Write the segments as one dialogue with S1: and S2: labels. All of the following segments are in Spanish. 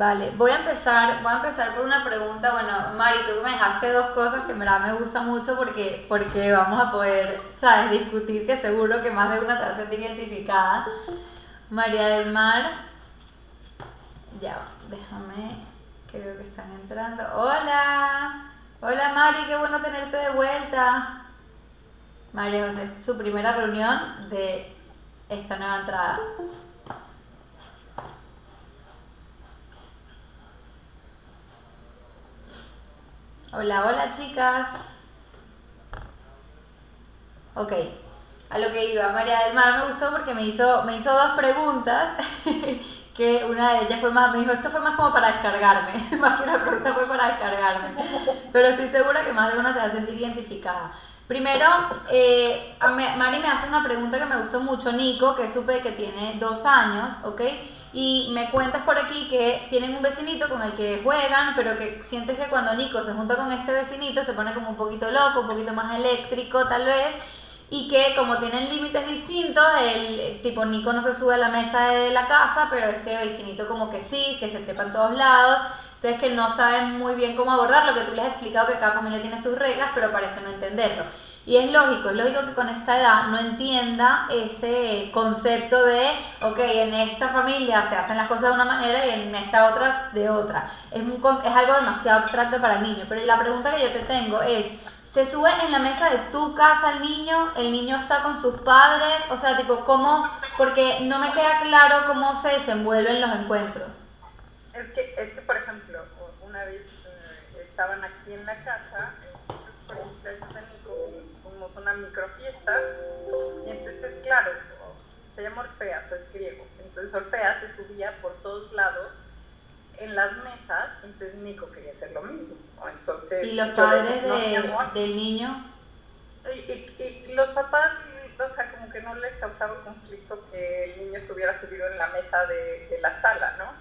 S1: Vale, voy a empezar, voy a empezar por una pregunta. Bueno, Mari, tú me dejaste dos cosas que en verdad me gusta mucho porque, porque vamos a poder, ¿sabes? Discutir que seguro que más de una se va a sentir identificada. María del Mar, ya, déjame que veo que están entrando. Hola, hola Mari, qué bueno tenerte de vuelta. María José, su primera reunión de esta nueva entrada. Hola, hola chicas. Ok, a lo que iba, María del Mar me gustó porque me hizo, me hizo dos preguntas, que una de ellas fue más, me dijo, esto fue más como para descargarme, más que una pregunta fue para descargarme, pero estoy segura que más de una se va a sentir identificada. Primero, eh, Mari me hace una pregunta que me gustó mucho, Nico, que supe que tiene dos años, ¿ok? Y me cuentas por aquí que tienen un vecinito con el que juegan, pero que sientes que cuando Nico se junta con este vecinito se pone como un poquito loco, un poquito más eléctrico tal vez, y que como tienen límites distintos, el tipo Nico no se sube a la mesa de la casa, pero este vecinito como que sí, que se trepa en todos lados, entonces que no saben muy bien cómo abordarlo, que tú les has explicado que cada familia tiene sus reglas, pero parece no entenderlo. Y es lógico, es lógico que con esta edad no entienda ese concepto de, ok, en esta familia se hacen las cosas de una manera y en esta otra de otra. Es, un, es algo demasiado abstracto para el niño. Pero la pregunta que yo te tengo es, ¿se sube en la mesa de tu casa el niño? ¿El niño está con sus padres? O sea, tipo, ¿cómo? Porque no me queda claro cómo se desenvuelven los encuentros.
S2: Es que, es que por ejemplo, una vez eh, estaban aquí en la casa, por ejemplo, una microfiesta. Y entonces, claro, se llama Orfeas, es griego. Entonces Orfeas se subía por todos lados en las mesas, entonces Nico quería hacer lo mismo. Entonces,
S1: ¿Y los padres del niño?
S2: Y, los papás, o sea, como que no les causaba conflicto que el niño estuviera subido en la mesa de, la sala, ¿no?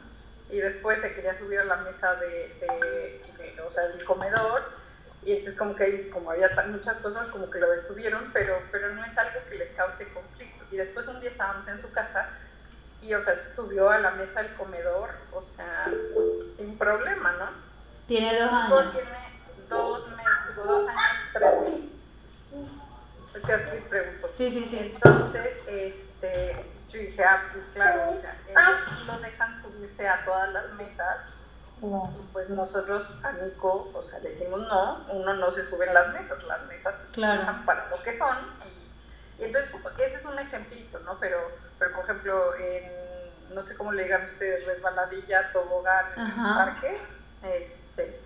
S2: Y después se quería subir a la mesa de, de o sea, del comedor y entonces como que como había muchas cosas como que lo detuvieron, pero, pero no es algo que les cause conflicto. Y después un día estábamos en su casa y o sea, se subió a la mesa del comedor, o sea, sin problema, ¿no?
S1: Tiene dos años.
S2: Tiene dos meses, dos años, tres meses. Es que así pregunto.
S1: Sí, sí, sí.
S2: Entonces, este, yo dije, ah, pues claro, o sea, ellos lo dejan subirse a todas las mesas pues nosotros a Nico, o sea, le decimos no, uno no se sube en las mesas, las mesas
S1: claro.
S2: para lo que son. Y, entonces, ese es un ejemplito, ¿no? Pero, pero por ejemplo, en, no sé cómo le digan ustedes, resbaladilla, tobogán, parques, este,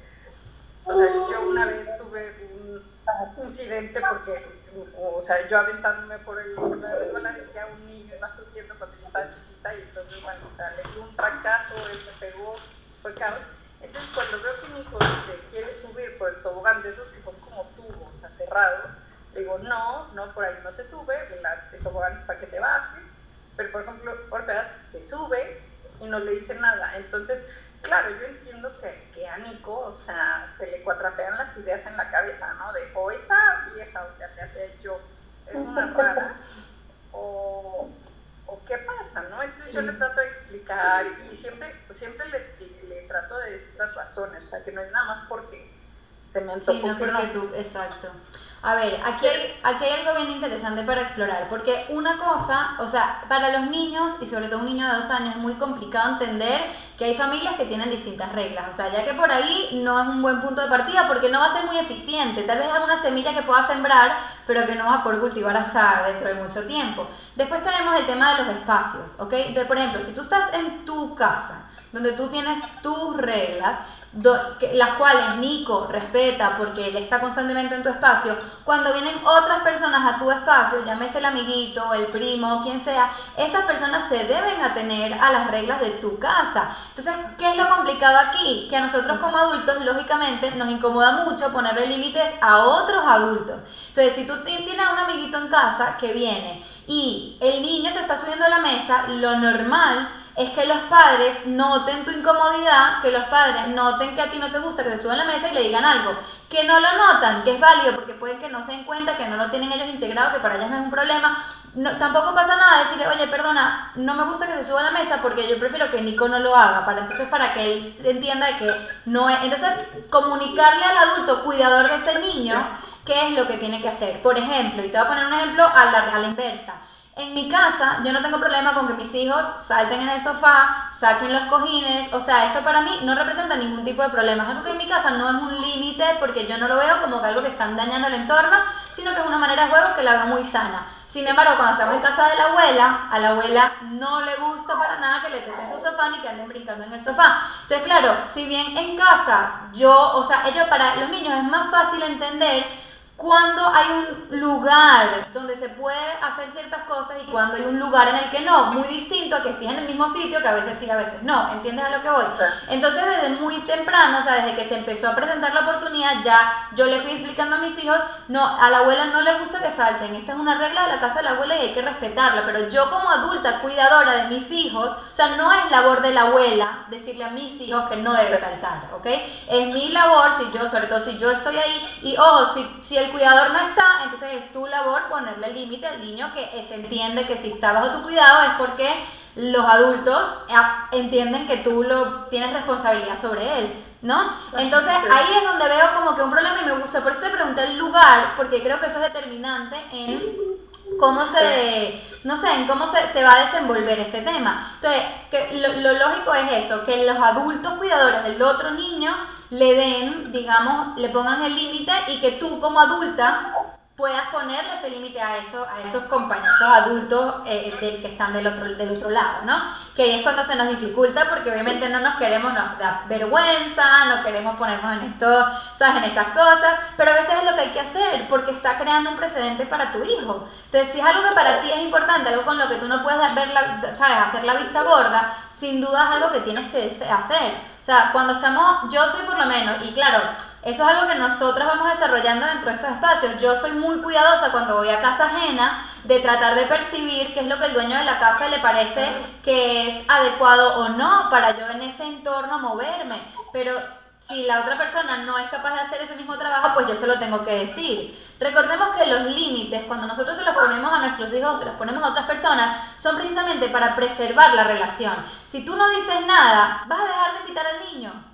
S2: o sea, yo una vez tuve un incidente porque, o sea, yo aventándome por el por la resbaladilla, un niño iba subiendo cuando yo estaba chiquita y entonces, bueno, o sea, le di un trancazo, él me pegó Entonces cuando veo que mi hijo dice, quiere subir por el tobogán de esos que son como tubos, cerrados, le digo, no, no, por ahí no se sube, el tobogán es para que te bajes, pero por ejemplo, Orfeas se sube y no le dice nada. Entonces, claro, yo entiendo que, que a Nico, o sea, se le cuatrapean las ideas en la cabeza, ¿no? De, o esta vieja, o sea, le hace yo, es una rara, o qué pasa, ¿no? Entonces yo le trato de explicar y siempre, siempre le, le, trato de decir las razones, o sea, que no es nada más porque se me antojó.
S1: Sí, no porque tú, exacto. A ver, aquí hay, aquí hay algo bien interesante para explorar, porque una cosa, o sea, para los niños, y sobre todo un niño de dos años, es muy complicado entender que hay familias que tienen distintas reglas, o sea, ya que por ahí no es un buen punto de partida porque no va a ser muy eficiente, tal vez es una semilla que pueda sembrar, pero que no vas a poder cultivar hasta dentro de mucho tiempo. Después tenemos el tema de los espacios, ¿ok? Entonces, por ejemplo, si tú estás en tu casa, donde tú tienes tus reglas, las cuales Nico respeta porque él está constantemente en tu espacio, cuando vienen otras personas a tu espacio, llámese el amiguito, el primo, quien sea, esas personas se deben atener a las reglas de tu casa. Entonces, ¿qué es lo complicado aquí? Que a nosotros como adultos, lógicamente, nos incomoda mucho ponerle límites a otros adultos. Entonces, si tú tienes un amiguito en casa que viene y el niño se está subiendo a la mesa, lo normal es que los padres noten tu incomodidad, que los padres noten que a ti no te gusta que se suban a la mesa y le digan algo. Que no lo notan, que es válido, porque pueden que no se den cuenta, que no lo tienen ellos integrado, que para ellos no es un problema. no, tampoco pasa nada decirle, oye, perdona, no me gusta que se suba a la mesa porque yo prefiero que Nico no lo haga, para entonces para que él entienda que no es, entonces comunicarle al adulto cuidador de ese niño qué es lo que tiene que hacer. Por ejemplo, y te voy a poner un ejemplo a la, a la inversa. En mi casa, yo no tengo problema con que mis hijos salten en el sofá, saquen los cojines, o sea, eso para mí no representa ningún tipo de problema. Es algo que en mi casa no es un límite porque yo no lo veo como que algo que están dañando el entorno, sino que es una manera de juego que la veo muy sana. Sin embargo, cuando estamos en casa de la abuela, a la abuela no le gusta para nada que le toquen su sofá ni que anden brincando en el sofá. Entonces, claro, si bien en casa yo, o sea, ellos para los niños es más fácil entender cuando hay un lugar donde se puede hacer ciertas cosas y cuando hay un lugar en el que no, muy distinto a que es en el mismo sitio, que a veces sí, a veces no, ¿entiendes a lo que voy? Entonces desde muy temprano, o sea, desde que se empezó a presentar la oportunidad, ya yo le fui explicando a mis hijos, no, a la abuela no le gusta que salten, esta es una regla de la casa de la abuela y hay que respetarla, pero yo como adulta, cuidadora de mis hijos, o sea, no es labor de la abuela decirle a mis hijos que no debe saltar, ¿ok? Es mi labor, si yo, sobre todo si yo estoy ahí, y ojo, si, si el cuidador no está, entonces es tu labor ponerle límite al niño que se entiende que si está bajo tu cuidado es porque los adultos entienden que tú lo tienes responsabilidad sobre él, ¿no? Entonces ahí es donde veo como que un problema y me gusta, por eso te pregunté el lugar, porque creo que eso es determinante en cómo se, no sé, en cómo se, se va a desenvolver este tema. Entonces, que lo, lo lógico es eso, que los adultos cuidadores del otro niño le den, digamos, le pongan el límite y que tú como adulta puedas ponerle ese límite a eso, a esos compañeros adultos eh, que están del otro, del otro lado, ¿no? Que ahí es cuando se nos dificulta porque obviamente no nos queremos, nos da vergüenza, no queremos ponernos en esto, ¿sabes? En estas cosas, pero a veces es lo que hay que hacer porque está creando un precedente para tu hijo. Entonces, si es algo que para ti es importante, algo con lo que tú no puedes ver la, ¿sabes? Hacer la vista gorda, sin duda es algo que tienes que hacer. O sea, cuando estamos, yo soy por lo menos, y claro, eso es algo que nosotras vamos desarrollando dentro de estos espacios. Yo soy muy cuidadosa cuando voy a casa ajena de tratar de percibir qué es lo que el dueño de la casa le parece que es adecuado o no para yo en ese entorno moverme. Pero si la otra persona no es capaz de hacer ese mismo trabajo, pues yo se lo tengo que decir. Recordemos que los límites, cuando nosotros se los ponemos a nuestros hijos, se los ponemos a otras personas, son precisamente para preservar la relación. Si tú no dices nada, vas a dejar de invitar al niño.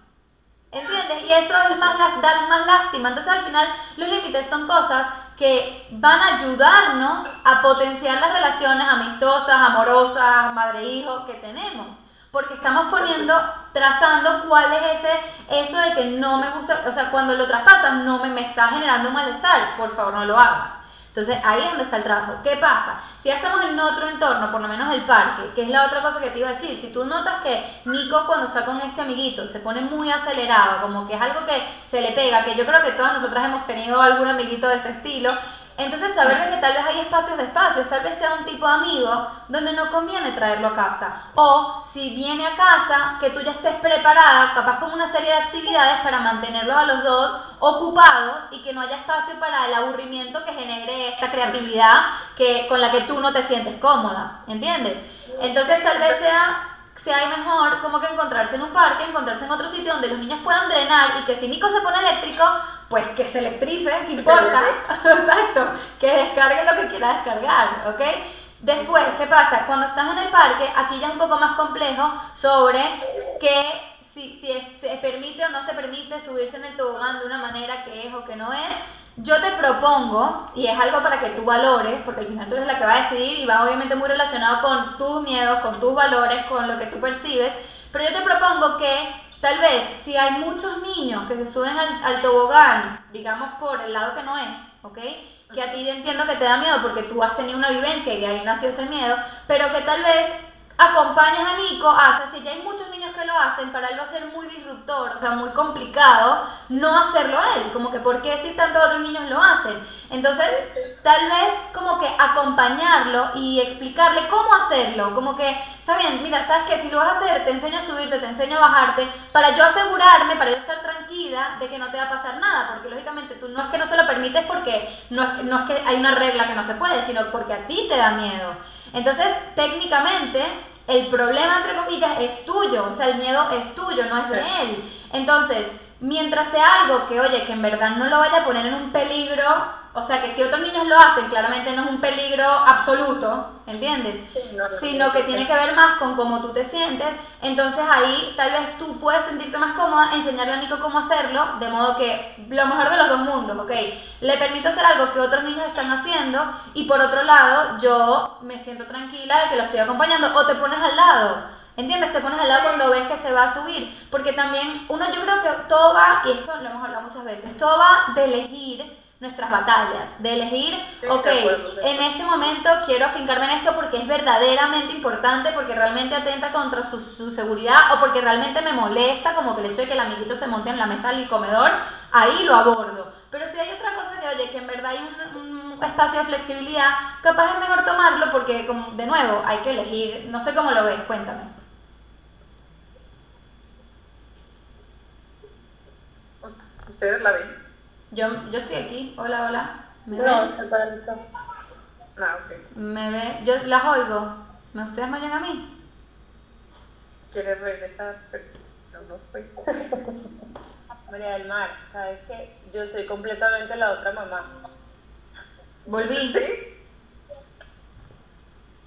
S1: ¿Entiendes? Y eso es más, da más lástima. Entonces al final los límites son cosas que van a ayudarnos a potenciar las relaciones amistosas, amorosas, madre-hijo que tenemos. Porque estamos poniendo, trazando cuál es ese, eso de que no me gusta, o sea, cuando lo traspasas no me, me está generando un malestar, por favor no lo hagas. Entonces ahí es donde está el trabajo. ¿Qué pasa? Si ya estamos en otro entorno, por lo menos el parque, que es la otra cosa que te iba a decir, si tú notas que Nico cuando está con este amiguito se pone muy acelerado, como que es algo que se le pega, que yo creo que todas nosotras hemos tenido algún amiguito de ese estilo, entonces, saber de que tal vez hay espacios de espacios, tal vez sea un tipo de amigo donde no conviene traerlo a casa. O si viene a casa, que tú ya estés preparada, capaz con una serie de actividades para mantenerlos a los dos ocupados y que no haya espacio para el aburrimiento que genere esta creatividad que, con la que tú no te sientes cómoda. ¿Entiendes? Entonces, tal vez sea sea mejor como que encontrarse en un parque, encontrarse en otro sitio donde los niños puedan drenar y que si Nico se pone eléctrico, pues que se electrice, ¿qué importa? Exacto, que descargue lo que quiera descargar, ¿ok? Después, ¿qué pasa? Cuando estás en el parque, aquí ya es un poco más complejo sobre que si, si se permite o no se permite subirse en el tobogán de una manera que es o que no es. Yo te propongo, y es algo para que tú valores, porque al final tú eres la que va a decidir y va obviamente muy relacionado con tus miedos, con tus valores, con lo que tú percibes, pero yo te propongo que Tal vez si hay muchos niños que se suben al, tobogán, digamos por el lado que no es, ¿ok? Que a ti entiendo que te da miedo porque tú has tenido una vivencia y de ahí nació ese miedo, pero que tal vez acompañas a Nico, o sea, si ya hay muchos niños que lo hacen, para él va a ser muy disruptor, o sea, muy complicado no hacerlo a él, como que ¿por qué si tantos otros niños lo hacen? Entonces, tal vez como que acompañarlo y explicarle cómo hacerlo, como que, está bien, mira, sabes que si lo vas a hacer, te enseño a subirte, te enseño a bajarte, para yo asegurarme, para yo estar tranquila de que no te va a pasar nada, porque lógicamente tú no es que no se lo permites porque no no es que hay una regla que no se puede, sino porque a ti te da miedo. Entonces, técnicamente, el problema, entre comillas, es tuyo, o sea, el miedo es tuyo, no es de él. Entonces, mientras sea algo que, oye, que en verdad no lo vaya a poner en un peligro, o sea, que si otros niños lo hacen, claramente no es un peligro absoluto, ¿entiendes? Sino que tiene que ver más con cómo tú te sientes, entonces ahí tal vez tú puedes sentirte más cómoda, enseñarle a Nico cómo hacerlo, de modo que lo mejor de los dos mundos, ¿ok? Le permito hacer algo que otros niños están haciendo y por otro lado yo me siento tranquila de que lo estoy acompañando o te pones al lado ¿Entiendes? Te pones al lado cuando ves que se va a subir. Porque también uno, yo creo que todo va, y esto lo hemos hablado muchas veces, todo va de elegir nuestras batallas, de elegir, ok, en este momento quiero afincarme en esto porque es verdaderamente importante, porque realmente atenta contra su, seguridad o porque realmente me molesta, como que el hecho de que el amiguito se monte en la mesa del comedor, ahí lo abordo. Pero si hay otra cosa que, oye, que en verdad hay un, un espacio de flexibilidad, capaz es mejor tomarlo porque, como, de nuevo, hay que elegir, no sé cómo lo ves, cuéntame.
S2: ¿Ustedes la ven?
S1: Yo, yo estoy aquí. Hola, hola.
S3: ¿Me no, se paralizó.
S2: Ah, ok.
S1: ¿Me ve? Yo las oigo. ¿Me ustedes me oyen a mí?
S2: Quiere regresar, pero no fue.
S3: María del Mar, ¿sabes qué? Yo soy completamente la otra mamá.
S1: ¿Volví?
S2: ¿Sí?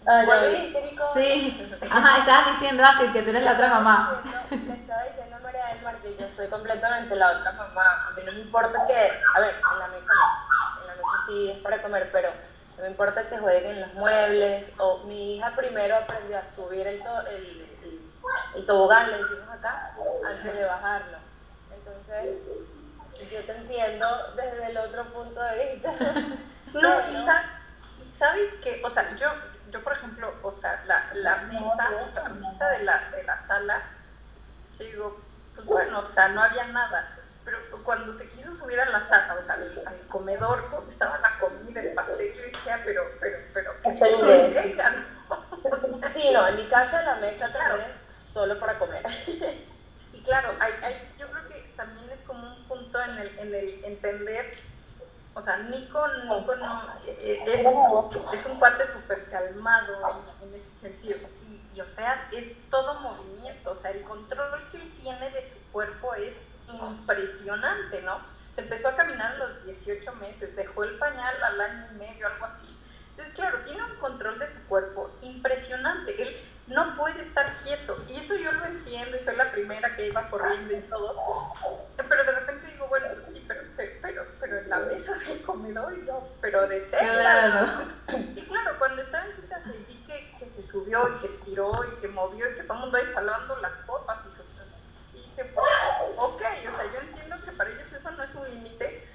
S3: Ah, ¿Volviste,
S1: Nico? Sí. Ajá, estabas diciendo, Astrid, que tú eres la otra mamá.
S3: Le estaba diciendo que yo soy completamente la otra mamá. A mí no me importa que, a ver, en la mesa no, en la mesa sí es para comer, pero no me importa que jueguen los muebles. O mi hija primero aprendió a subir el, el, el, tobogán, le decimos acá, antes de bajarlo. Entonces, yo te entiendo desde el otro punto de vista.
S2: no, y, sabes que, o sea, yo, yo por ejemplo, o sea, la, la mesa, la mesita de la, de la sala, yo digo, pues bueno, o sea, no había nada. Pero cuando se quiso subir a la sala, o sea, al, comedor donde estaba la comida, el pastel, yo decía, pero, pero, pero, ¿qué
S3: se Sí, no, en mi casa la mesa también es solo para comer.
S2: Y claro, hay, hay, yo creo que también es como un punto en el, en el entender o sea, Nico, Nico no, eh, es, es un cuate súper calmado en, ese sentido. Y, o sea, es todo movimiento. O sea, el control que él tiene de su cuerpo es impresionante, ¿no? Se empezó a caminar a los 18 meses, dejó el pañal al año y medio, algo así. Entonces, claro, tiene un control de su cuerpo impresionante. Él no puede estar quieto. Y eso yo lo entiendo y soy la primera que iba corriendo y todo. Pero de repente digo, bueno, sí, pero, pero, pero en la mesa del comedor y yo, pero de tela. Y claro, cuando estaba en su casa y vi que, que, se subió y que tiró y que movió y que todo el mundo ahí salvando las copas y, y dije, pues, ok, o sea, yo entiendo que para ellos eso no es un límite.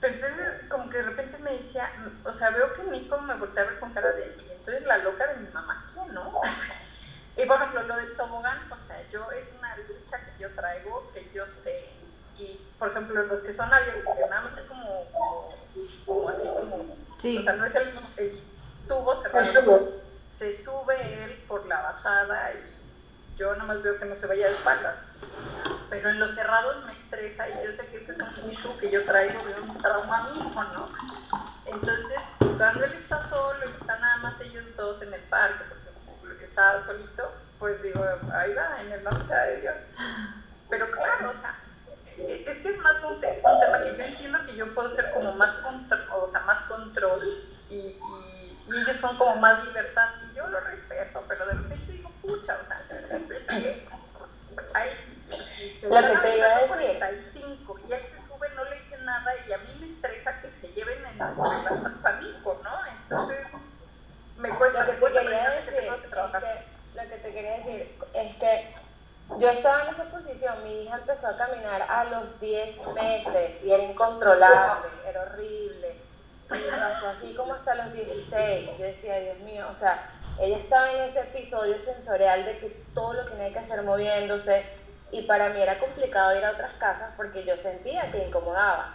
S2: Pero entonces, como que de repente me decía, o sea, veo que Nico me voltea a ver con cara de, y entonces la loca de mi mamá, ¿quién no? Y por ejemplo, lo del tobogán, o sea, yo es una lucha que yo traigo, que yo sé. Y por ejemplo, los que son abiertos, que nada más es como, como, así como, sí. o sea, no es el, el tubo cerrado, se sube él por la bajada y yo nada más veo que no se vaya de espaldas. Pero en los cerrados me estresa y yo sé que ese es un issue que yo traigo de un trauma mismo, ¿no? Entonces, cuando él está solo y están nada más ellos dos en el parque, estaba solito, pues digo, ahí va, en el nombre sea de Dios. Pero claro, o sea, es que es más un, tema que yo entiendo que yo puedo ser como más control, o sea, más control y, y, ellos son como más libertad y yo lo respeto, pero de repente digo, pucha, o sea, hay
S3: lo que te iba a decir.
S2: 45 y él se sube, no le dice nada y a mí me estresa que se lleven en la pánico, ¿no? Entonces me cuesta,
S3: lo que te quería decir lo que te quería decir es que yo estaba en esa posición, mi hija empezó a caminar a los 10 meses y era incontrolable, era horrible. Y pasó así como hasta los 16. Yo decía, Dios mío, o sea, ella estaba en ese episodio sensorial de que todo lo tenía que hacer moviéndose y para mí era complicado ir a otras casas porque yo sentía que incomodaba.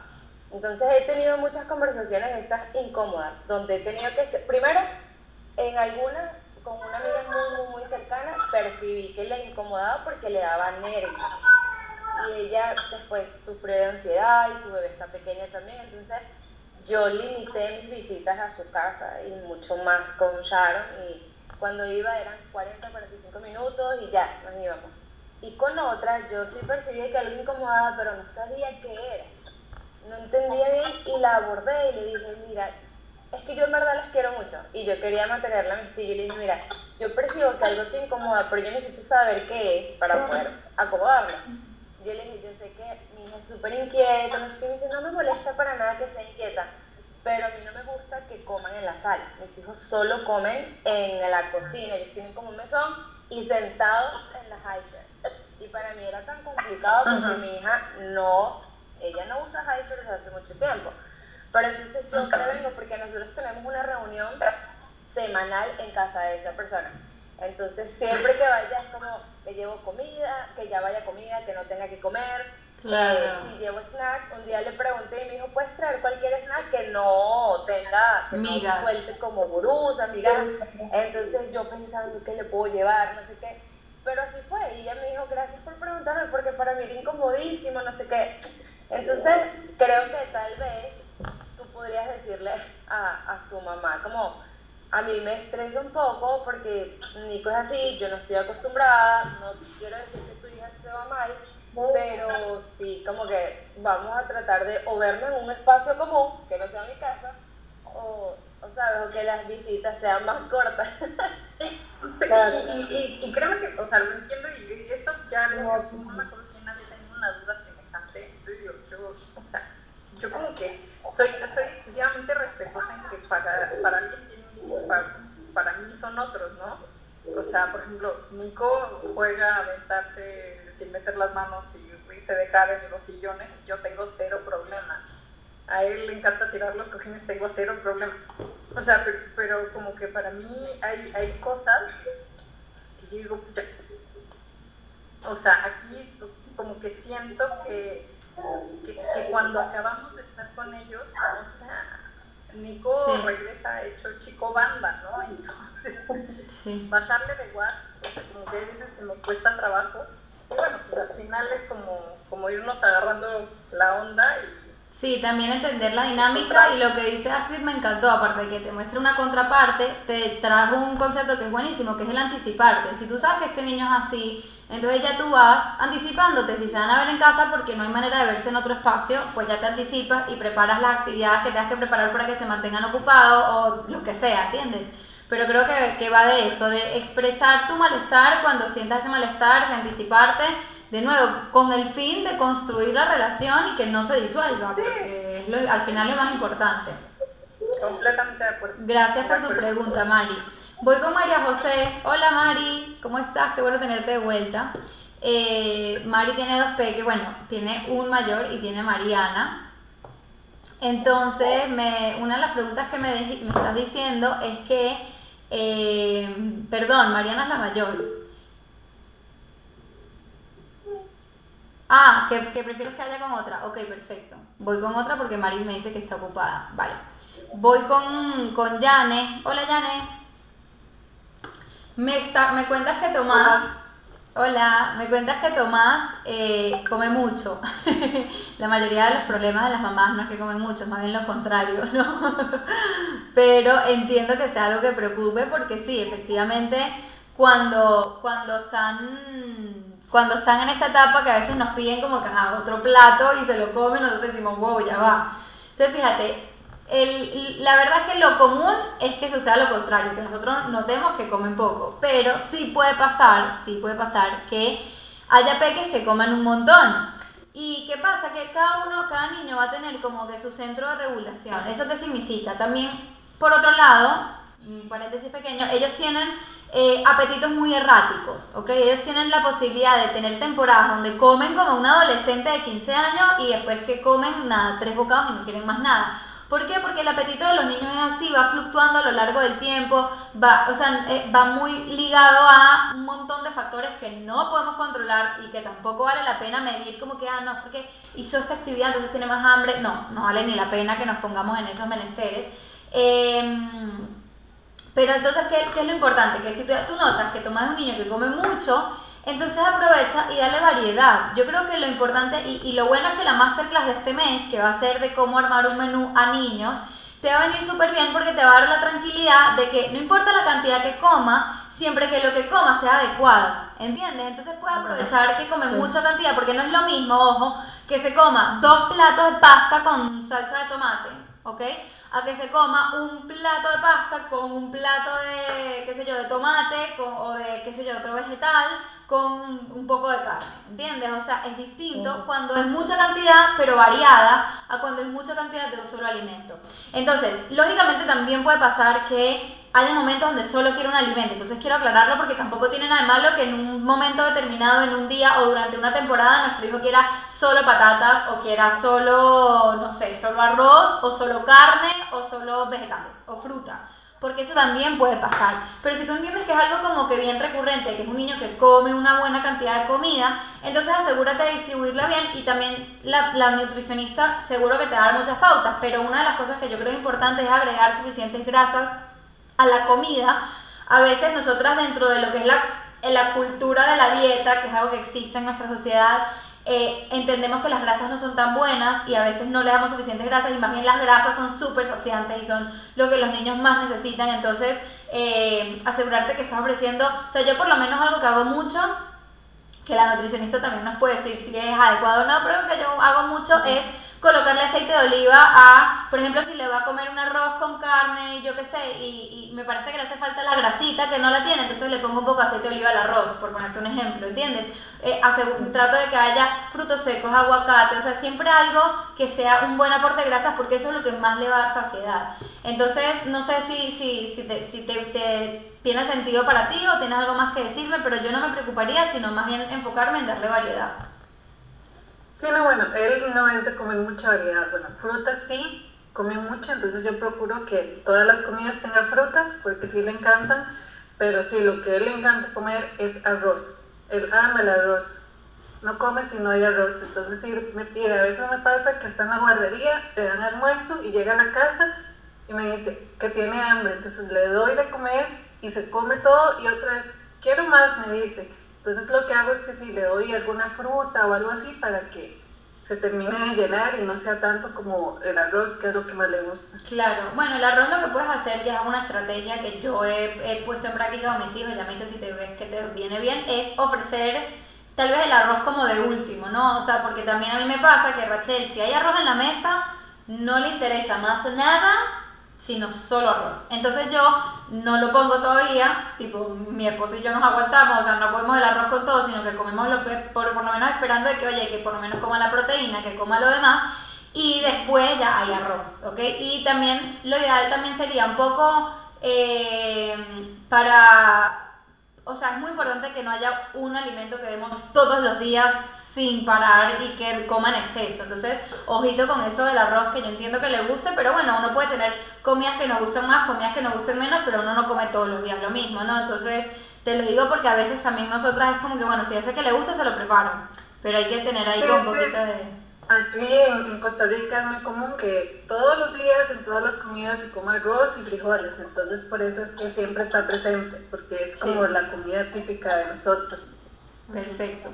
S3: Entonces he tenido muchas conversaciones estas incómodas, donde he tenido que primero, en algunas, con una amiga muy, muy, muy cercana, percibí que le incomodaba porque le daba nervios. Y ella después sufrió de ansiedad y su bebé está pequeña también. Entonces yo limité mis visitas a su casa y mucho más con Sharon. Y cuando iba eran 40, 45 minutos y ya nos íbamos. Y con otra, yo sí percibí que algo incomodaba, pero no sabía qué era. No entendía bien y la abordé y le dije, mira, es que yo en verdad las quiero mucho y yo quería mantener la amistad y le dije, mira, yo percibo que algo te incomoda, pero yo necesito saber qué es para poder acomodarlo. Yo le dije, yo sé que mi hija es súper inquieta, no sé qué, me dice, no me molesta para nada que sea inquieta, pero a mí no me gusta que coman en la sala. Mis hijos solo comen en la cocina, ellos tienen como un mesón y sentados en la high chair. Y para mí era tan complicado porque mi hija no, ella no usa high chair desde hace mucho tiempo. Pero entonces yo prevengo porque nosotros tenemos una reunión semanal en casa de esa persona. Entonces siempre que vaya es como le llevo comida, que ya vaya comida, que no tenga que comer. Eh, si llevo snacks, un día le pregunté y me dijo, ¿puedes traer cualquier snack que no tenga, que no suelte como burús, amigas? Entonces yo pensando que le puedo llevar, no sé qué. Pero así fue, y ella me dijo, gracias por preguntarme, porque para mí era incomodísimo, no sé qué. Entonces creo que tal vez podrías decirle a, a, su mamá? Como, a mí me estresa un poco porque Nico es así, yo no estoy acostumbrada, no quiero decir que tu hija se va mal, pero sí, como que vamos a tratar de o vernos en un espacio común, que no sea mi casa, o, o sabes, que las visitas sean más cortas.
S2: y, y, créeme que, o sea, lo entiendo y esto ya no, no me acuerdo si nadie tenía una duda semejante, entonces yo, yo, o sea, yo como que soy, soy excesivamente respetuosa en que para, para alguien tiene un para, para mí son otros, ¿no? O sea, por ejemplo, Nico juega a aventarse sin meter las manos y irse de cara en los sillones, yo tengo cero problema. A él le encanta tirar los cojines, tengo cero problema. O sea, pero, pero como que para mí hay, hay cosas que yo digo, o sea, aquí como que siento que que, cuando acabamos de estar con ellos, o sea, Nico regresa hecho chico banda, ¿no? Entonces, pasarle de WhatsApp, o sea, como que veces que me cuesta trabajo. Y bueno, pues al final es como, como irnos agarrando la onda y
S1: Sí, también entender la dinámica y lo que dice Astrid me encantó, aparte de que te muestre una contraparte, te trajo un concepto que es buenísimo, que es el anticiparte. Si tú sabes que este niño es así, entonces ya tú vas anticipándote, si se van a ver en casa porque no hay manera de verse en otro espacio, pues ya te anticipas y preparas las actividades que tengas que preparar para que se mantengan ocupados o lo que sea, ¿entiendes? Pero creo que, que va de eso, de expresar tu malestar cuando sientas ese malestar, de anticiparte de nuevo, con el fin de construir la relación y que no se disuelva, porque es lo, al final lo más importante.
S2: Completamente de acuerdo.
S1: Gracias por tu pregunta, Mari. Voy con María José. Hola, Mari. ¿Cómo estás? Qué bueno tenerte de vuelta. Eh, Mari tiene dos peques, bueno, tiene un mayor y tiene Mariana. Entonces, me, una de las preguntas que me, estás diciendo es que, eh, perdón, Mariana es la mayor. Ah, que, prefieres que haya con otra. Ok, perfecto. Voy con otra porque Maris me dice que está ocupada. Vale. Voy con, con Yane. Hola, Yane. Me, cuentas que Tomás. Hola. me cuentas que Tomás eh, come mucho. la mayoría de los problemas de las mamás no es que comen mucho, más bien lo contrario, ¿no? Pero entiendo que sea algo que preocupe porque sí, efectivamente, cuando, cuando están cuando están en esta etapa que a veces nos piden como que otro plato y se lo comen, nosotros decimos, wow, ya va. Entonces, fíjate, el, la verdad es que lo común es que suceda lo contrario, que nosotros notemos que comen poco, pero sí puede pasar, sí puede pasar que haya peques que coman un montón. ¿Y qué pasa? Que cada uno, cada niño va a tener como que su centro de regulación. ¿Eso qué significa? También, por otro lado, un paréntesis pequeño, ellos tienen eh, apetitos muy erráticos, ¿ok? Ellos tienen la posibilidad de tener temporadas donde comen como un adolescente de 15 años y después que comen nada, tres bocados y no quieren más nada. ¿Por qué? Porque el apetito de los niños es así, va fluctuando a lo largo del tiempo, va, o sea, eh, va muy ligado a un montón de factores que no podemos controlar y que tampoco vale la pena medir como que, ah, no, porque hizo esta actividad, entonces tiene más hambre. No, no vale ni la pena que nos pongamos en esos menesteres. Eh, pero entonces, ¿qué, es lo importante? Que si tú, notas que tomas un niño que come mucho, entonces aprovecha y dale variedad. Yo creo que lo importante y, y, lo bueno es que la masterclass de este mes, que va a ser de cómo armar un menú a niños, te va a venir súper bien porque te va a dar la tranquilidad de que no importa la cantidad que coma, siempre que lo que coma sea adecuado, ¿entiendes? Entonces puedes aprovechar que comen mucha cantidad, porque no es lo mismo, ojo, que se coma dos platos de pasta con salsa de tomate, ¿ok? A que se coma un plato de pasta con un plato de, qué sé yo, de tomate o de, qué sé yo, otro vegetal con un poco de carne, ¿entiendes? O sea, es distinto cuando es mucha cantidad, pero variada, a cuando es mucha cantidad de un solo alimento. Entonces, lógicamente también puede pasar que hay momentos donde solo quiero un alimento. Entonces quiero aclararlo porque tampoco tiene nada de malo que en un momento determinado, en un día o durante una temporada, nuestro hijo quiera solo patatas o quiera solo, no sé, solo arroz o solo carne o solo vegetales o fruta. Porque eso también puede pasar. Pero si tú entiendes que es algo como que bien recurrente, que es un niño que come una buena cantidad de comida, entonces asegúrate de distribuirla bien y también la, la nutricionista seguro que te va a dar muchas pautas. Pero una de las cosas que yo creo importante es agregar suficientes grasas a la comida, a veces nosotras dentro de lo que es la, la cultura de la dieta, que es algo que existe en nuestra sociedad, eh, entendemos que las grasas no son tan buenas y a veces no le damos suficientes grasas y más bien las grasas son súper saciantes y son lo que los niños más necesitan. Entonces, eh, asegurarte que estás ofreciendo, o sea, yo por lo menos algo que hago mucho, que la nutricionista también nos puede decir si es adecuado o no, pero lo que yo hago mucho es colocarle aceite de oliva a, por ejemplo, si le va a comer un arroz con carne y yo qué sé, y, y, me parece que le hace falta la grasita que no la tiene, entonces le pongo un poco de aceite de oliva al arroz, por ponerte un ejemplo, ¿entiendes? Eh, trato de que haya frutos secos, aguacate, o sea, siempre algo que sea un buen aporte de grasas porque eso es lo que más le va a dar saciedad. Entonces, no sé si, si, si, te, si te, te tiene sentido para ti o tienes algo más que decirme, pero yo no me preocuparía, sino más bien enfocarme en darle variedad.
S4: Sí, no, bueno, él no es de comer mucha variedad. Bueno, frutas sí, come mucho, entonces yo procuro que todas las comidas tengan frutas, porque sí le encantan, pero sí, lo que él le encanta comer es arroz. Él ama el arroz. No come si no hay arroz. Entonces sí, me pide, a veces me pasa que está en la guardería, le dan almuerzo y llega a la casa y me dice que tiene hambre. Entonces le doy de comer y se come todo y otra vez, quiero más, me dice entonces lo que hago es que si le doy alguna fruta o algo así para que se termine de llenar y no sea tanto como el arroz, que es lo que más le gusta.
S1: Claro, bueno, el arroz lo que puedes hacer, ya es una estrategia que yo he, puesto en práctica con mis hijos, ya me dice si te ves que te viene bien, es ofrecer tal vez el arroz como de último, ¿no? O sea, porque también a mí me pasa que Rachel, si hay arroz en la mesa, no le interesa más nada sino solo arroz. Entonces yo no lo pongo todavía, tipo mi esposo y yo nos aguantamos, o sea, no comemos el arroz con todo, sino que comemos lo, por, por lo menos esperando de que, oye, que por lo menos coma la proteína, que coma lo demás, y después ya hay arroz, ¿ok? Y también lo ideal también sería un poco eh, para, o sea, es muy importante que no haya un alimento que demos todos los días sin parar y que coma en exceso. Entonces, ojito con eso del arroz, que yo entiendo que le guste, pero bueno, uno puede tener comidas que nos gustan más, comidas que nos gusten menos, pero uno no come todos los días lo mismo, ¿no? Entonces, te lo digo porque a veces también nosotras es como que, bueno, si sé que le gusta, se lo preparo, pero hay que tener ahí un poquito de...
S4: Aquí en, Costa Rica es muy común que todos los días en todas las comidas se coma arroz y frijoles, entonces por eso es que siempre está presente, porque es como la comida típica de nosotros.
S1: Perfecto.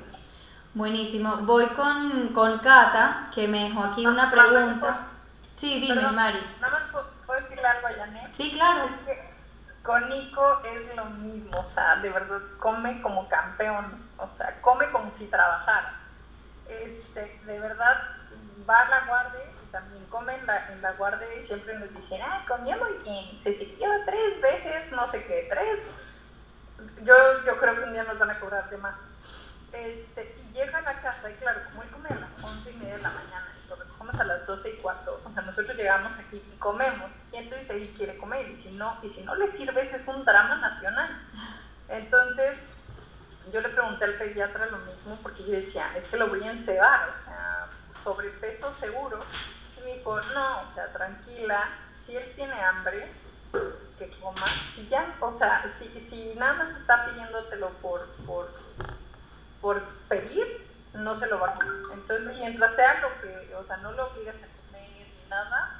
S1: Buenísimo. Voy con, con Cata, que me dejó aquí una pregunta. Sí, dime, Mari.
S2: Nada más puedo decirle algo a Janet.
S1: Sí, claro.
S2: Es que con Nico es lo mismo, o sea, de verdad, come como campeón, o sea, come como si trabajara. Este, de verdad, va a la guardia y también come en la, en la guardia y siempre nos dicen, ah, comió muy bien, se sirvió tres veces, no sé qué, tres. Yo, yo creo que un día nos van a cobrar de más este, y llega a casa, y claro, como él come a las once y media de la mañana, y lo recogemos a las doce y cuarto, o sea, nosotros llegamos aquí y comemos, y entonces él quiere comer, y si no, y si no le sirves es un drama nacional. Entonces, yo le pregunté al pediatra lo mismo, porque yo decía, es que lo voy a encebar, o sea, sobrepeso seguro, y me dijo, no, o sea, tranquila, si él tiene hambre, que coma, si ya, o sea, si, si nada más está pidiéndotelo por, por por pedir, no se lo va a comer. Entonces, mientras sea lo que, o sea, no lo obligas a comer ni nada,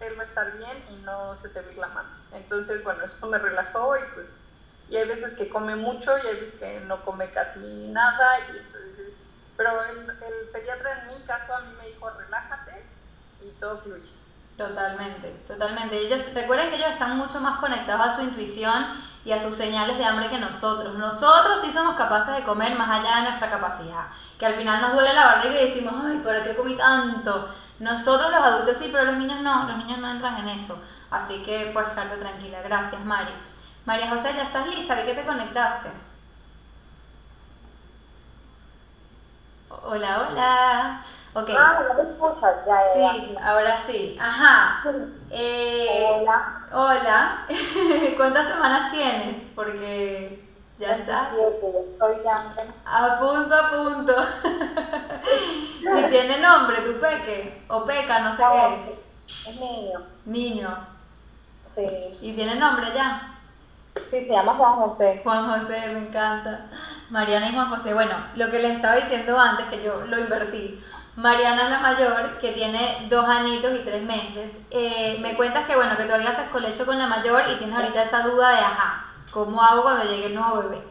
S2: él va a estar bien y no se te va la mano. Entonces, bueno, esto me relajó y pues, y hay veces que come mucho y hay veces que no come casi nada y entonces, pero el, el pediatra en mi caso a mí me dijo, relájate y todo fluye.
S1: Totalmente, totalmente. Ellos, recuerden que ellos están mucho más conectados a su intuición y a sus señales de hambre que nosotros. Nosotros sí somos capaces de comer más allá de nuestra capacidad. Que al final nos duele la barriga y decimos, ay, ¿por qué comí tanto? Nosotros los adultos sí, pero los niños no, los niños no entran en eso. Así que puedes quedarte tranquila. Gracias, Mari. María José, ¿ya estás lista? Vi que te conectaste. Hola, hola. Ok.
S3: Ah, no me escuchas, ya,
S1: ya. Sí, ahora sí. Ajá. Eh,
S3: hola.
S1: Hola. ¿Cuántas semanas tienes? Porque ya está.
S3: Siete, estoy ya.
S1: A punto, a punto. ¿Y tiene nombre tu peque? O peca, no sé qué
S3: es. Es niño.
S1: Niño.
S3: Sí.
S1: ¿Y tiene nombre ya?
S3: Sí, se llama Juan José.
S1: Juan José, me encanta. Mariana y Juan José. Bueno, lo que les estaba diciendo antes, que yo lo invertí. Mariana es la mayor, que tiene dos añitos y tres meses. Eh, me cuentas que, bueno, que todavía haces colecho con la mayor y tienes ahorita esa duda de, ajá, ¿cómo hago cuando llegue el nuevo bebé?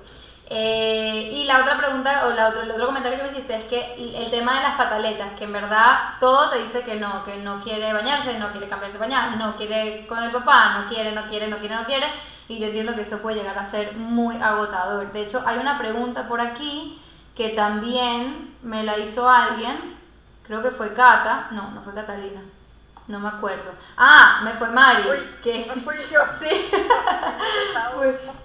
S1: Eh, y la otra pregunta, o la otro, el otro comentario que me hiciste es que el tema de las pataletas, que en verdad todo te dice que no, que no quiere bañarse, no quiere cambiarse pañal, no quiere con el papá, no quiere, no quiere, no quiere, no quiere, y yo entiendo que eso puede llegar a ser muy agotador. De hecho, hay una pregunta por aquí que también me la hizo alguien, creo que fue Cata, no, no fue Catalina, no me acuerdo. Ah, me fue Mari.
S2: que, fui yo.
S1: Sí.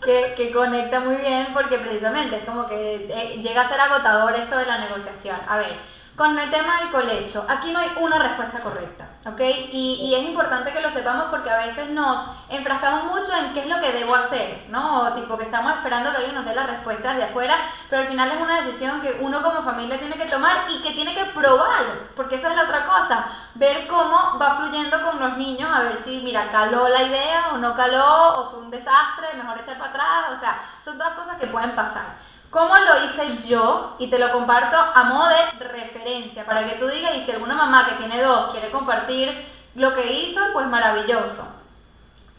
S1: que, que, conecta muy bien porque precisamente es como que eh, llega a ser agotador esto de la negociación. A ver, con el tema del colecho, aquí no hay una respuesta correcta, ¿ok? Y, y, es importante que lo sepamos porque a veces nos enfrascamos mucho en qué es lo que debo hacer, ¿no? O tipo que estamos esperando que alguien nos dé las respuestas de afuera, pero al final es una decisión que uno como familia tiene que tomar y que tiene que probar, porque esa es la otra cosa, ver cómo va fluyendo con los niños, a ver si, mira, caló la idea o no caló, o fue un desastre, mejor echar para atrás, o sea, son todas cosas que pueden pasar. ¿Cómo lo hice yo? Y te lo comparto a modo de referencia, para que tú digas, y si alguna mamá que tiene dos quiere compartir lo que hizo, pues maravilloso.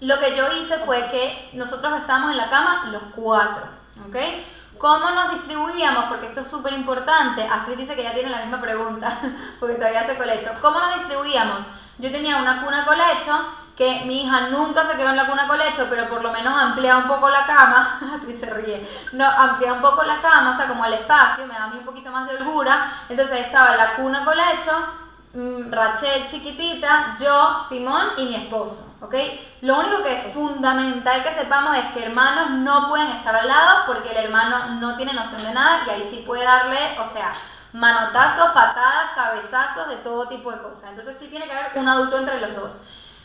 S1: Lo que yo hice fue que nosotros estábamos en la cama los cuatro, ¿ok? ¿Cómo nos distribuíamos? Porque esto es súper importante. Astrid dice que ya tiene la misma pregunta, porque todavía hace colecho. ¿Cómo nos distribuíamos? Yo tenía una cuna colecho que mi hija nunca se quedó en la cuna colecho, pero por lo menos amplía un poco la cama, se ríe, no, amplía un poco la cama, o sea, como el espacio, me da a mí un poquito más de holgura, entonces estaba la cuna colecho, mm, Rachel chiquitita, yo, Simón y mi esposo, ¿ok? Lo único que es fundamental que sepamos es que hermanos no pueden estar al lado porque el hermano no tiene noción de nada y ahí sí puede darle, o sea, manotazos, patadas, cabezazos, de todo tipo de cosas. Entonces sí tiene que haber un adulto entre los dos.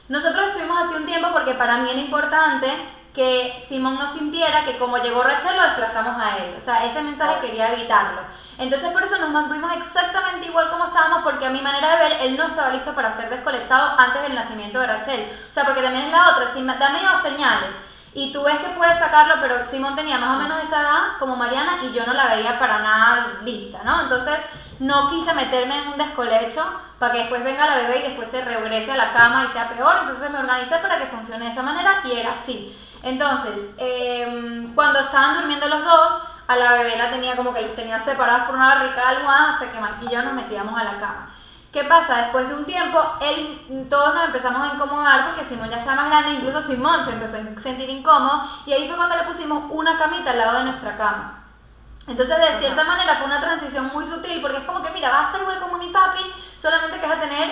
S1: Nosotros estuvimos hace un tiempo porque para mí era importante que Simón no sintiera que como llegó Rachel lo desplazamos a él. O sea, ese mensaje quería evitarlo. Entonces por eso nos mantuvimos exactamente igual como estábamos porque a mi manera de ver él no estaba listo para ser descolechado antes del nacimiento de Rachel. O sea, porque también es la otra, si da medio señales y tú ves que puedes sacarlo, pero Simón tenía más o menos esa edad como Mariana y yo no la veía para nada lista, ¿no? Entonces no quise meterme en un descolecho para que después venga la bebé y después se regrese a la cama y sea peor. Entonces me organicé para que funcione de esa manera y era así. Entonces, em, cuando estaban durmiendo los dos, a la bebé la tenía como que los tenía separados por una barrica de almohadas hasta que Marquillo nos metíamos a la cama. ¿Qué pasa? Después de un tiempo, él, todos nos empezamos a incomodar porque Simón ya está más grande, incluso Simón se empezó a sentir incómodo y ahí fue cuando le pusimos una camita al lado de nuestra cama. Entonces, de cierta manera, fue una transición muy sutil, porque es como que, mira, vas a estar igual como mi papi, solamente que vas a tener,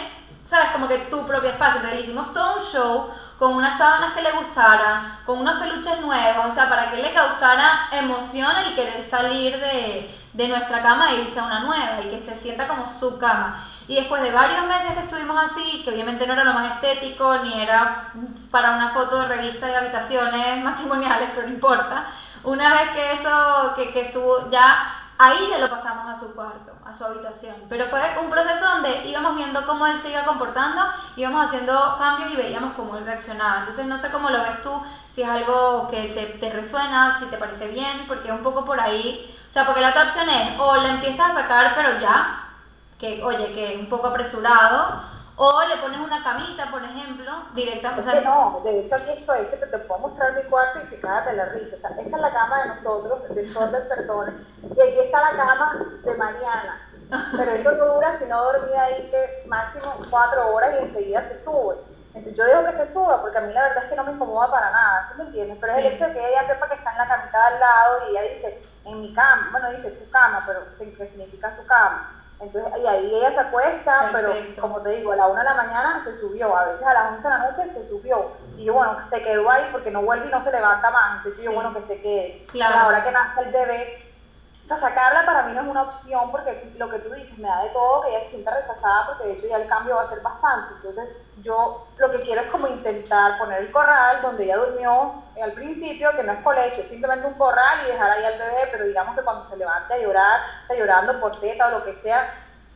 S1: ¿sabes? Como que tu propio espacio. Entonces, le hicimos todo un show con unas sábanas que le gustaran, con unos peluches nuevos, o sea, para que le causara emoción el querer salir de, de nuestra cama e irse a una nueva y que se sienta como su cama. Y después de varios meses que estuvimos así, que obviamente no era lo más estético, ni era para una foto de revista de habitaciones matrimoniales, pero no importa, una vez que eso, que, que estuvo ya, ahí le lo pasamos a su cuarto, a su habitación. Pero fue un proceso donde íbamos viendo cómo él se iba comportando, íbamos haciendo cambios y veíamos cómo él reaccionaba. Entonces no sé cómo lo ves tú, si es algo que te, te resuena, si te parece bien, porque un poco por ahí, o sea, porque la otra opción es o la empiezas a sacar pero ya, que oye, que es un poco apresurado, o le pones una camita, por ejemplo, directamente.
S3: Es que no, de hecho aquí estoy, que te, te, puedo mostrar mi cuarto y te cagas de la risa. O sea, esta es la cama de nosotros, el desorden, perdón, y aquí está la cama de Mariana. Pero eso no dura sino dormir ahí que máximo cuatro horas y enseguida se sube.
S5: yo digo que se suba porque a mí la verdad es que no me incomoda para nada, ¿sí me entiendes? Pero es el hecho de que ella sepa que está en la camita al lado y ella dice, en mi cama, bueno, dice tu cama, pero que significa su cama. Entonces, y ahí ella se acuesta, pero como te digo, a la una de la mañana se subió, a veces a las 11 de la noche se subió. Y yo, bueno, se quedó ahí porque no vuelve y no se levanta más. Entonces, yo, bueno, que se quede. Claro. ahora que nace el bebé, o sea, sacarla para mí no es una opción porque lo que tú dices me da de todo que ella se sienta rechazada porque de hecho ya el cambio va a ser bastante. Entonces yo lo que quiero es como intentar poner el corral donde ella durmió al principio, que no es colecho, es simplemente un corral y dejar ahí al bebé, pero digamos que cuando se levante a llorar, o sea, llorando por teta o lo que sea,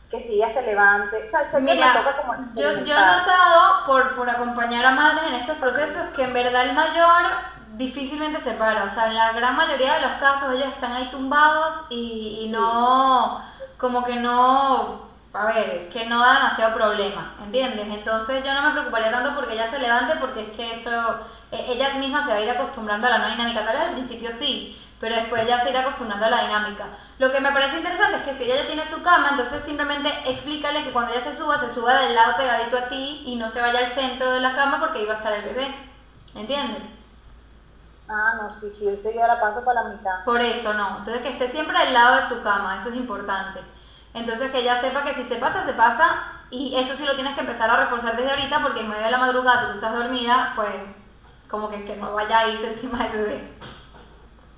S5: que si ella se levante, o sea, se me toca como...
S1: Yo, yo he notado por, por acompañar a madres en estos procesos que en verdad el mayor difícilmente se para. O sea, en la gran mayoría de los casos ellos están ahí tumbados y, no, como que no, a ver, que no da demasiado problema, ¿entiendes? Entonces yo no me preocuparía tanto porque ella se levante porque es que eso, e, ella misma se va a ir acostumbrando a la nueva dinámica. Tal vez al principio sí, pero después ya se irá acostumbrando a la dinámica. Lo que me parece interesante es que si ella ya tiene su cama, entonces simplemente explícale que cuando ella se suba, se suba del lado pegadito a ti y no se vaya al centro de la cama porque ahí va a estar el bebé. ¿Entiendes?
S5: Ah, no, sí, yo enseguida la paso para la mitad.
S1: Por eso no. Entonces que esté siempre al lado de su cama, eso es importante. Entonces que ella sepa que si se pasa, se pasa. Y eso sí lo tienes que empezar a reforzar desde ahorita porque en medio de la madrugada, si tú estás dormida, pues como que, que no vaya a irse encima del bebé.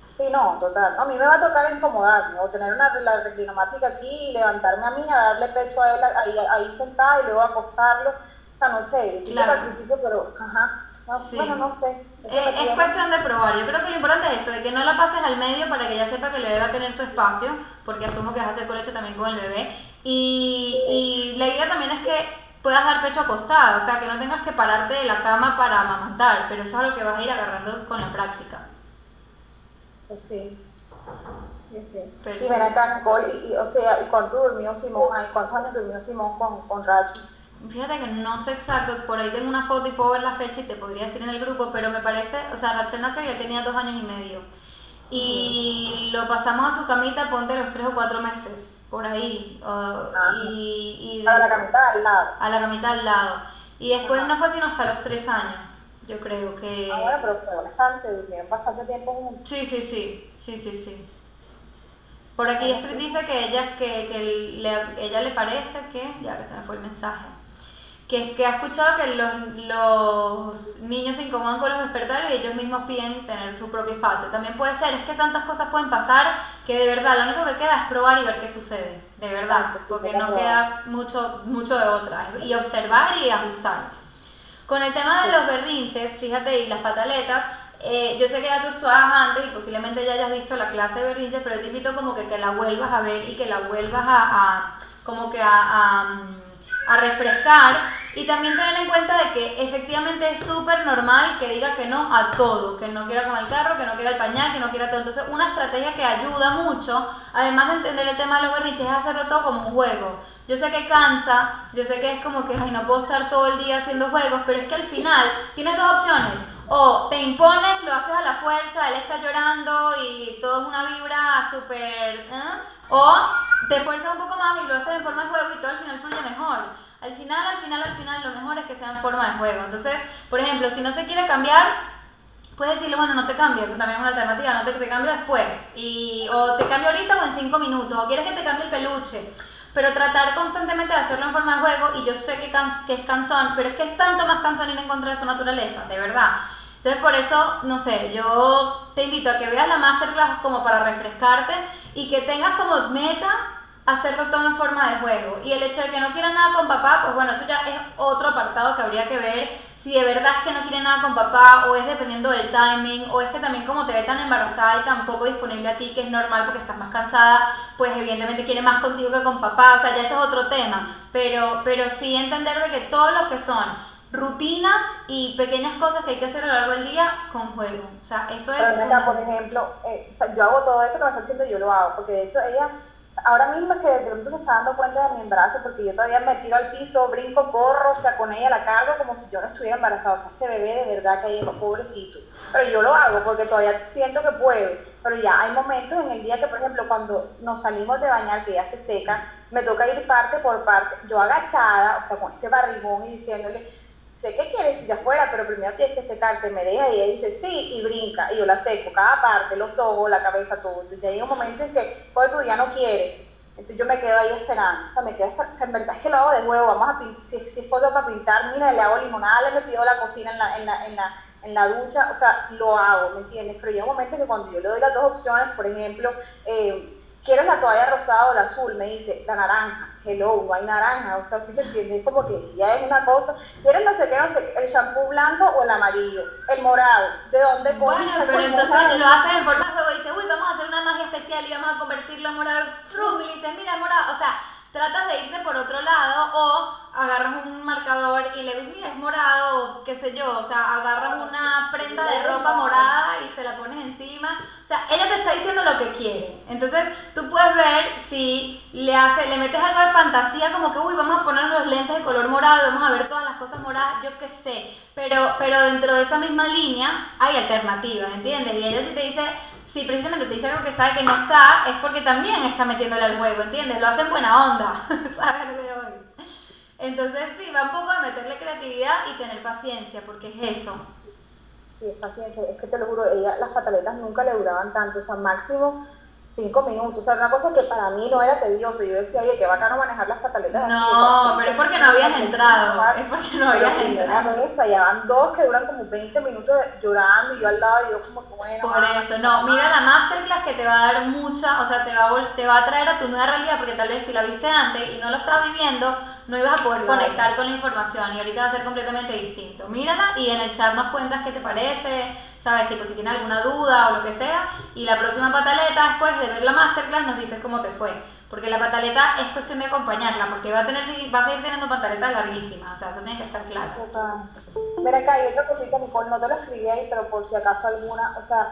S5: Sí, no, total. A mí me va a tocar incomodarme o tener una la reclinomática aquí y levantarme a mí a darle pecho a él ahí, ahí sentada y luego acostarlo. O sea, no sé, sí claro. al principio, pero ajá. No, Bueno, no sé.
S1: es, cuestión de probar. Yo creo que lo importante es eso, de que no la pases al medio para que ella sepa que el bebé va a tener su espacio, porque asumo que vas a hacer colecho también con el bebé. Y, y la idea también es que puedas dar pecho acostado, o sea, que no tengas que pararte de la cama para amamantar, pero eso es algo que vas a ir agarrando con la práctica.
S5: Pues sí. Sí, sí. Y ven acá, Nicole, y, o sea, ¿y cuánto durmió Simón? ¿Cuántos años durmió Simón con, con Racho?
S1: Fíjate que no sé exacto, por ahí tengo una foto y puedo ver la fecha y te podría decir en el grupo, pero me parece, o sea, Rachel nació ya tenía dos años y medio. Y lo pasamos a su camita, ponte los tres o cuatro meses, por ahí. y,
S5: a la camita al lado.
S1: A la camita al lado. Y después no fue sino hasta los tres años, yo creo que...
S5: Ah, bueno, pero fue bastante, durmieron bastante tiempo juntos.
S1: Sí, sí, sí, sí, sí, sí. Por aquí dice que ella, que, que le, ella le parece que, ya que se me fue el mensaje, que, que ha escuchado que los, los, niños se incomodan con los despertares y ellos mismos piden tener su propio espacio. También puede ser, es que tantas cosas pueden pasar que de verdad lo único que queda es probar y ver qué sucede, de verdad, porque no queda mucho, mucho de otra, y observar y ajustar. Con el tema de los berrinches, fíjate, y las pataletas, eh, yo sé que ya tú estabas antes y posiblemente ya hayas visto la clase de berrinches, pero te invito como que, que la vuelvas a ver y que la vuelvas a, como que a a refrescar y también tener en cuenta de que efectivamente es súper normal que diga que no a todo, que no quiera con el carro, que no quiera el pañal, que no quiera todo. Entonces una estrategia que ayuda mucho, además de entender el tema de los berrinches, es hacerlo todo como un juego. Yo sé que cansa, yo sé que es como que, ay, no puedo estar todo el día haciendo juegos, pero es que al final tienes dos opciones. O te impones, lo haces a la fuerza, él está llorando y todo es una vibra súper... ¿eh? O te esfuerzas un poco más y lo haces en forma de juego y todo al final fluye mejor. Al final, al final, al final, lo mejor es que sea en forma de juego. Entonces, por ejemplo, si no se quiere cambiar, puedes decirle, bueno, no te cambies, eso también es una alternativa, no te, te cambio después. Y, o te cambio ahorita o en cinco minutos, o quieres que te cambie el peluche. Pero tratar constantemente de hacerlo en forma de juego, y yo sé que, que es cansón, pero es que es tanto más cansón ir en contra de su naturaleza, de verdad. Entonces, por eso, no sé, yo te invito a que veas la masterclass como para refrescarte y que tengas como meta hacerlo todo en forma de juego. Y el hecho de que no quiera nada con papá, pues bueno, eso ya es otro apartado que habría que ver. Si de verdad es que no quiere nada con papá o es dependiendo del timing o es que también como te ve tan embarazada y tan poco disponible a ti, que es normal porque estás más cansada, pues evidentemente quiere más contigo que con papá, o sea, ya eso es otro tema, pero, pero sí entender de que todo lo que son rutinas y pequeñas cosas que hay que hacer a lo largo del día con juego. O sea, eso es...
S5: Pero por ejemplo, eh, o sea, yo hago todo eso que me está diciendo, yo lo hago, porque de hecho ella, ahora mismo es que de pronto se está dando cuenta de mi embarazo, porque yo todavía me tiro al piso, brinco, corro, o sea, con ella la cargo como si yo no estuviera embarazada. O sea, este bebé de verdad que hay pobrecito. Pero yo lo hago porque todavía siento que puedo. Pero ya hay momentos en el día que, por ejemplo, cuando nos salimos de bañar, que ya se seca, me toca ir parte por parte, yo agachada, o sea, con este barrigón y diciéndole, sé que quieres ir afuera, pero primero tienes que secarte, me deja y ella dice sí y brinca y yo la seco, cada parte, los ojos, la cabeza, todo. Entonces llega un momento en que, pues tú ya no quieres. Entonces yo me quedo ahí esperando, o sea, me quedo, o sea, en verdad es que lo hago de nuevo, vamos a pintar, si, si, es cosa para pintar, mira, le hago limonada, le he metido la cocina en la, en la, en la, en la ducha, o sea, lo hago, ¿me entiendes? Pero llega un momento que cuando yo le doy las dos opciones, por ejemplo, eh, ¿quieres la toalla rosada o la azul? Me dice, la naranja. Hello, no hay naranja. O sea, ¿sí me entiendes? Como que ya es una cosa. ¿Quieres no sé qué, no sé el shampoo blanco o el amarillo? El morado. ¿De dónde
S1: Bueno, pero entonces lo haces en forma de juego y dices, uy, vamos a hacer una magia especial y vamos a convertirlo en morado. Frum, y dices, mira, morado. O sea, tratas de irte por otro lado o agarras un marcador y le ves, mira, es morado o qué sé yo, o sea, agarras una prenda de ropa morada y se la pones encima. O sea, ella te está diciendo lo que quiere. Entonces, tú puedes ver si le hace, le metes algo de fantasía como que, uy, vamos a poner los lentes de color morado y vamos a ver todas las cosas moradas, yo qué sé. Pero, pero dentro de esa misma línea hay alternativas, ¿entiendes? Y ella sí te dice, si precisamente te dice algo que sabe que no está, es porque también está metiéndole al juego, ¿entiendes? Lo hace en buena onda, ¿sabes? Entonces, sí, va un poco a meterle creatividad y tener paciencia, porque es eso.
S5: Sí, es paciencia, es que te lo juro, ella, las pataletas nunca le duraban tanto, o sea, máximo cinco minutos. O sea, una cosa que para mí no era tedioso. Yo decía, oye, qué bacano manejar las pataletas
S1: no, así. Pero es porque no habías entrado. Es porque no habías entrado.
S5: O sea, ya van dos que duran como 20 minutos llorando y yo al lado y yo como, bueno.
S1: Por eso, no, mira la masterclass que te va a dar mucha, o sea, te va, a, te va a traer a tu nueva realidad porque tal vez si la viste antes y no lo estabas viviendo, no ibas a poder conectar con la información y ahorita va a ser completamente distinto. Mírala y en el chat nos cuentas qué te parece, sabes, tipo si tienes alguna duda o lo que sea, y la próxima pataleta, después de ver la masterclass, nos dices cómo te fue. Porque la pataleta es cuestión de acompañarla, porque va a tener va a seguir teniendo pataletas larguísimas, o sea, eso tiene que estar claro.
S5: Mira acá, hay otra cosita, Nicole, no te lo escribí ahí, pero por si acaso alguna, o sea,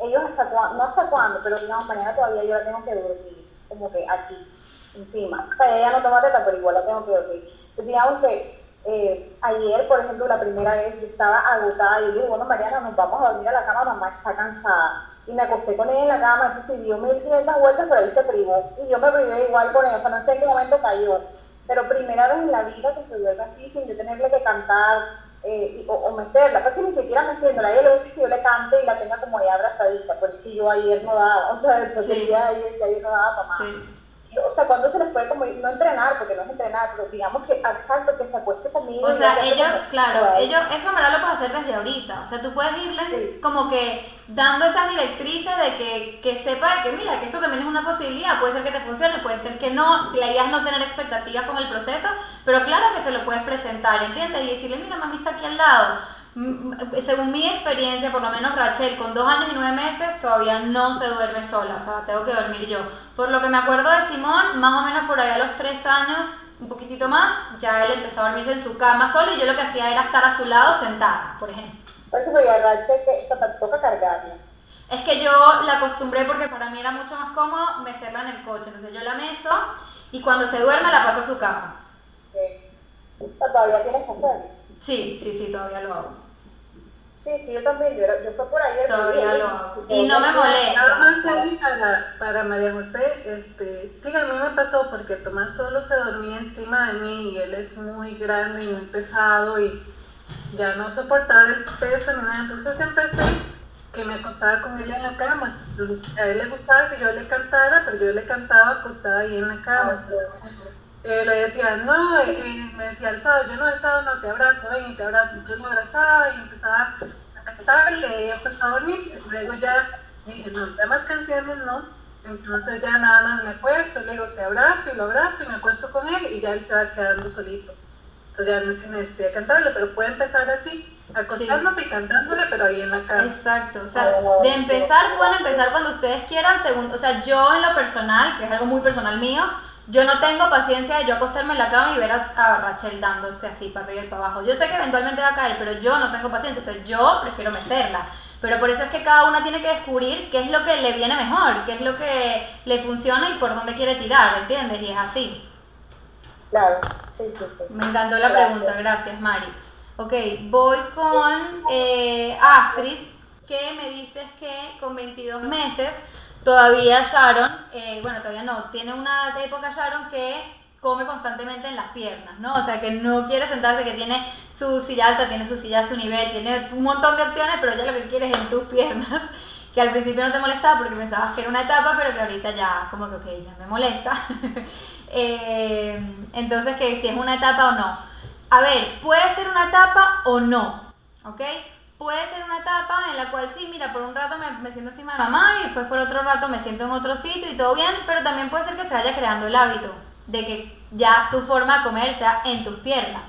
S5: ellos hasta cuándo, no hasta cuándo, pero digamos, mañana todavía yo la tengo que dormir, como que aquí, encima. O sea, ella no toma teta, pero igual la tengo que dormir. Entonces, digamos que eh, ayer, por ejemplo, la primera vez yo estaba agotada y yo dije, bueno, Mariana, nos vamos a dormir a la cama, mamá está cansada. Y me acosté con ella en la cama, eso sí, dio 1500 vueltas, pero ahí se privó. Y yo me privé igual con ella, o sea, no sé en qué momento cayó. Pero primera vez en la vida que se duerme así, sin yo tenerle que cantar eh, o, o mecerla, porque ni siquiera meciéndola, a ella le gusta que yo le cante y la tenga como ahí abrazadita, porque yo ayer no daba, o sea, después sí. del día de ayer, ayer no daba para más. Sí o sea, cuando se les puede como no entrenar, porque no es entrenar, pero digamos que exacto, que se acueste conmigo.
S1: O sea, ellos, claro, ellos, eso en verdad lo puedes hacer desde ahorita. O sea, tú puedes irles como que dando esas directrices de que, que sepa de que, mira, que esto también es una posibilidad, puede ser que te funcione, puede ser que no, la idea es no tener expectativas con el proceso, pero claro que se lo puedes presentar, ¿entiendes? Y decirle, mira, mami está aquí al lado según mi experiencia, por lo menos Rachel, con dos años y nueve meses, todavía no se duerme sola, o sea, tengo que dormir yo. Por lo que me acuerdo de Simón, más o menos por ahí a los tres años, un poquitito más, ya él empezó a dormirse en su cama solo y yo lo que hacía era estar a su lado sentada, por ejemplo.
S5: Por eso, pero Rachel, que, o sea, te toca cargarla.
S1: Es que yo la acostumbré porque para mí era mucho más cómodo mecerla en el coche, entonces yo la meso y cuando se duerme la paso a su cama.
S5: ¿Todavía tienes que hacerlo?
S1: Sí, sí, sí, todavía lo hago.
S5: Sí, sí, yo también, yo, yo fue por ayer.
S1: Todavía lo hago. Y no me molesta.
S4: Nada más para, para María José, este, sí, a mí me pasó porque Tomás solo se dormía encima de mí y él es muy grande y muy pesado y ya no soportaba el peso ni nada. Entonces empecé que me acostaba con él en la cama. Entonces, a él le gustaba que yo le cantara, pero yo le cantaba acostada ahí en la cama. Entonces, eh, le decía, no, eh, me decía el sábado, yo no estado, no te abrazo, ven y te abrazo. Entonces lo abrazaba y empezaba a cantarle y empezó a dormirse. Luego ya dije, no, más canciones no. Entonces ya nada más me acuesto, le digo, te abrazo y lo abrazo y me acuesto con él y ya él se va quedando solito. Entonces ya no se necesita cantarle, pero puede empezar así, acostándose y cantándole, pero ahí en la cama.
S1: Exacto, o sea, de empezar pueden empezar cuando ustedes quieran, según, o sea, yo en lo personal, que es algo muy personal mío, yo no tengo paciencia de yo acostarme en la cama y ver a, Rachel dándose así para arriba y para abajo. Yo sé que eventualmente va a caer, pero yo no tengo paciencia, entonces yo prefiero mecerla. Pero por eso es que cada una tiene que descubrir qué es lo que le viene mejor, qué es lo que le funciona y por dónde quiere tirar, ¿entiendes? Y es así.
S5: Claro, sí, sí, sí.
S1: Me encantó la pregunta, gracias Mari. Ok, voy con eh, Astrid, que me dices que con 22 meses todavía Sharon, eh, bueno, todavía no, tiene una época Sharon que come constantemente en las piernas, ¿no? O sea, que no quiere sentarse, que tiene su silla alta, tiene su silla a su nivel, tiene un montón de opciones, pero ya lo que quiere es en tus piernas. Que al principio no te molestaba porque pensabas que era una etapa, pero que ahorita ya, como que, ok, ya me molesta. Eh, entonces, que si es una etapa o no. A ver, puede ser una etapa o no, ¿ok? Puede ser una etapa en la cual sí, mira, por un rato me, me, siento encima de mamá y después por otro rato me siento en otro sitio y todo bien, pero también puede ser que se vaya creando el hábito de que ya su forma de comer sea en tus piernas.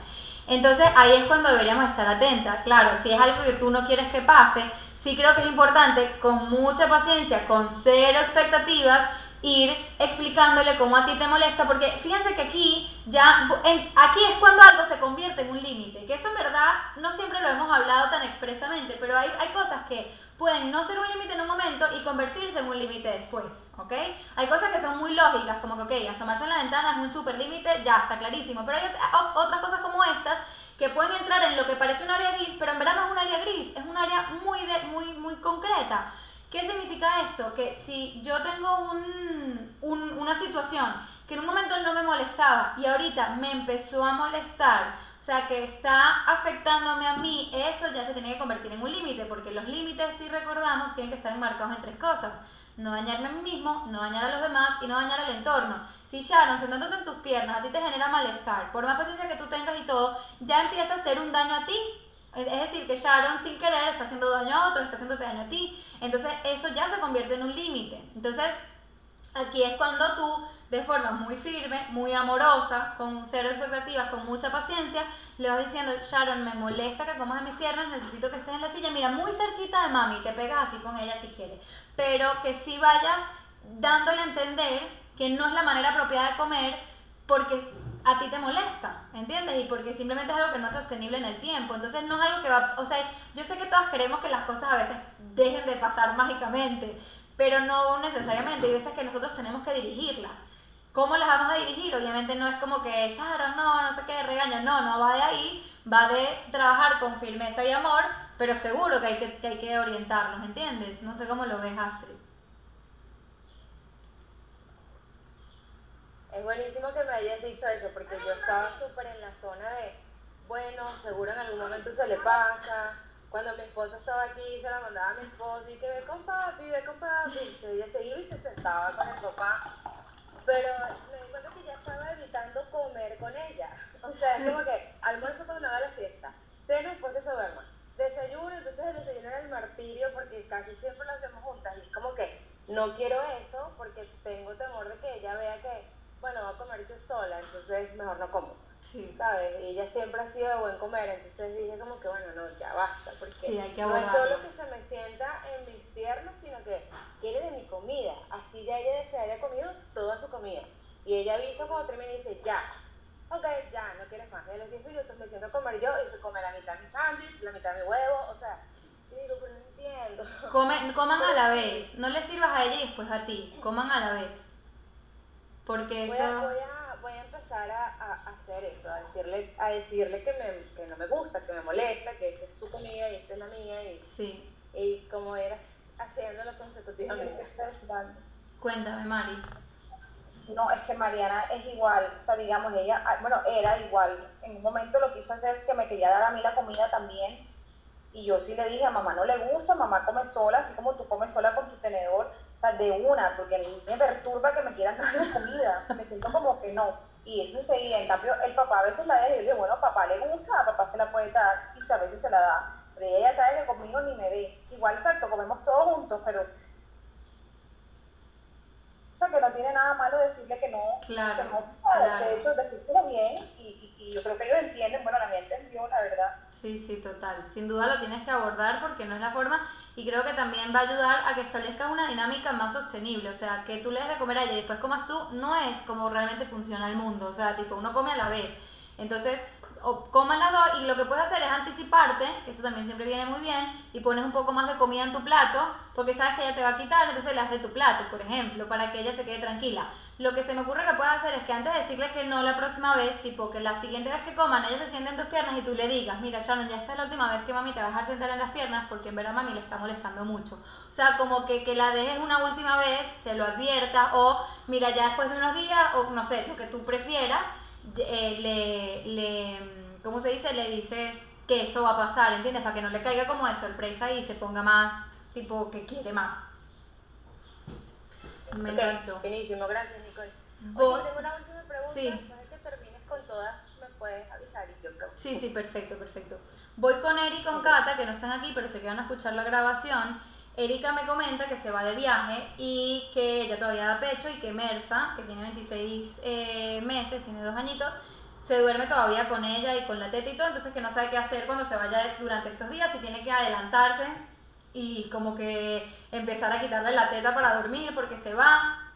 S1: Entonces ahí es cuando deberíamos estar atentas. Claro, si es algo que tú no quieres que pase, sí creo que es importante con mucha paciencia, con cero expectativas, ir explicándole cómo a ti te molesta, porque fíjense que aquí ya, aquí es cuando algo se convierte en un límite, que eso en verdad no siempre lo hemos hablado tan expresamente, pero hay, hay cosas que pueden no ser un límite en un momento y convertirse en un límite después, ¿ok? Hay cosas que son muy lógicas, como que, ok, asomarse en la ventana es un super límite, ya está clarísimo, pero hay otras cosas como estas que pueden entrar en lo que parece un área gris, pero en verdad no es un área gris, es un área muy, de, muy, muy concreta. ¿Qué significa esto? Que si yo tengo un, un, una situación que en un momento no me molestaba y ahorita me empezó a molestar, o sea, que está afectándome a mí, eso ya se tiene que convertir en un límite, porque los límites, si recordamos, tienen que estar enmarcados en tres cosas. No dañarme a mí mismo, no dañar a los demás y no dañar al entorno. Si Sharon, sentándote en tus piernas, a ti te genera malestar, por más paciencia que tú tengas y todo, ya empieza a hacer un daño a ti. Es decir, que Sharon sin querer está haciendo daño a otro, está haciéndote daño a ti. Entonces eso ya se convierte en un límite. Entonces aquí es cuando tú de forma muy firme, muy amorosa, con cero expectativas, con mucha paciencia, le vas diciendo, Sharon, me molesta que comas en mis piernas, necesito que estés en la silla, mira, muy cerquita de mami, te pegas así con ella si quieres, pero que sí vayas dándole a entender que no es la manera apropiada de comer porque a ti te molesta, ¿entiendes? Y porque simplemente es algo que no es sostenible en el tiempo. Entonces no es algo que va, o sea, yo sé que todas queremos que las cosas a veces dejen de pasar mágicamente, pero no necesariamente. Hay veces que nosotros tenemos que dirigirlas. ¿Cómo las vamos a dirigir? Obviamente no es como que, Sharon, no, no sé qué, regaño. No, no va de ahí. Va de trabajar con firmeza y amor, pero seguro que hay que, que, hay que orientarlos, ¿entiendes? No sé cómo lo ves.
S3: Es buenísimo que me hayas dicho eso, porque yo estaba súper en la zona de, bueno, seguro en algún momento se le pasa. Cuando mi esposa estaba aquí, se la mandaba a mi esposo y que ve con papi, ve con papi. ella se iba y se sentaba con el papá pero me di cuenta que ya estaba evitando comer con ella. O sea, es como que almuerzo cuando me la siesta, cena después que se duerma, desayuno, entonces el desayuno era el martirio porque casi siempre lo hacemos juntas y es como que no quiero eso porque tengo temor de que ella vea que, bueno, va a comer yo sola, entonces mejor no como. Sí. ¿Sabes? Y ella siempre ha sido de buen comer, entonces dije como que bueno, no, ya basta, porque no es solo que se me sienta en mis piernas, sino que quiere de mi comida, así ya ella se haya comido toda su comida. Y ella avisa cuando termina y dice, ya, ok, ya, no quieres más. De los 10 minutos me siento a comer yo y se come la mitad de mi sándwich, la mitad de mi huevo, o sea, yo digo, pero no entiendo.
S1: coman a la vez, no le sirvas a ella y después a ti, coman a la vez. Porque
S3: voy eso... voy a voy a empezar a, a, hacer eso, a decirle, a decirle que, me, que no me gusta, que me molesta, que esa es su comida y esta es la mía. Y,
S1: sí.
S3: y como eras haciéndolo consecutivamente.
S1: Cuéntame, Mari.
S5: No, es que Mariana es igual, o sea, digamos, ella, ah, bueno, era igual. En un momento lo quiso hacer que me quería dar a mí la comida también. Y yo sí le dije, a mamá no le gusta, mamá come sola, así como tú comes sola con tu tenedor o sea, de una, porque a mí me perturba que me quieran dar la comida, o sea, me siento como que no. Y eso enseguida, en cambio, el papá a veces la deja y yo le digo, bueno, papá le gusta, a papá se la puede dar y a veces se la da. Pero ella ya sabe que conmigo ni me ve. Igual, exacto, comemos todos juntos, pero sea, que no tiene nada malo decirle que no.
S1: Claro,
S5: que no De hecho, decírselo bien y, y, yo creo que ellos entienden, bueno, la mía entendió, la verdad.
S1: Sí, sí, total. Sin duda lo tienes que abordar porque no es la forma y creo que también va a ayudar a que establezcas una dinámica más sostenible. O sea, que tú le des de comer a ella y después comas tú, no es como realmente funciona el mundo. O sea, tipo, uno come a la vez. Entonces, o coman las dos y lo que puedes hacer es anticiparte, que eso también siempre viene muy bien, y pones un poco más de comida en tu plato, porque sabes que ella te va a quitar, entonces le das de tu plato, por ejemplo, para que ella se quede tranquila. Lo que se me ocurre que puedes hacer es que antes de decirle que no la próxima vez, tipo que la siguiente vez que coman, ella se siente en tus piernas y tú le digas, mira Shannon, ya esta es la última vez que mami te va a dejar sentar en las piernas porque en verdad mami le está molestando mucho. O sea, como que, que la dejes una última vez, se lo advierta, o mira, ya después de unos días, o no sé, lo que tú prefieras, eh, le, le, ¿cómo se dice? Le dices que eso va a pasar, ¿entiendes? Para que no le caiga como de sorpresa y se ponga más, tipo, que quiere más.
S3: Me encantó. Buenísimo, gracias Nicole. Oye, tengo una última pregunta, sí. después de que termines con todas, me puedes avisar y yo creo.
S1: Sí, sí, perfecto, perfecto. Voy con Eri y con Kata, que no están aquí, pero se quedan a escuchar la grabación. Erika me comenta que se va de viaje y que ella todavía da pecho y que Mersa, que tiene 26 eh, meses, tiene dos añitos, se duerme todavía con ella y con la teta y todo, entonces que no sabe qué hacer cuando se vaya durante estos días, si tiene que adelantarse y como que empezar a quitarle la teta para dormir porque se va.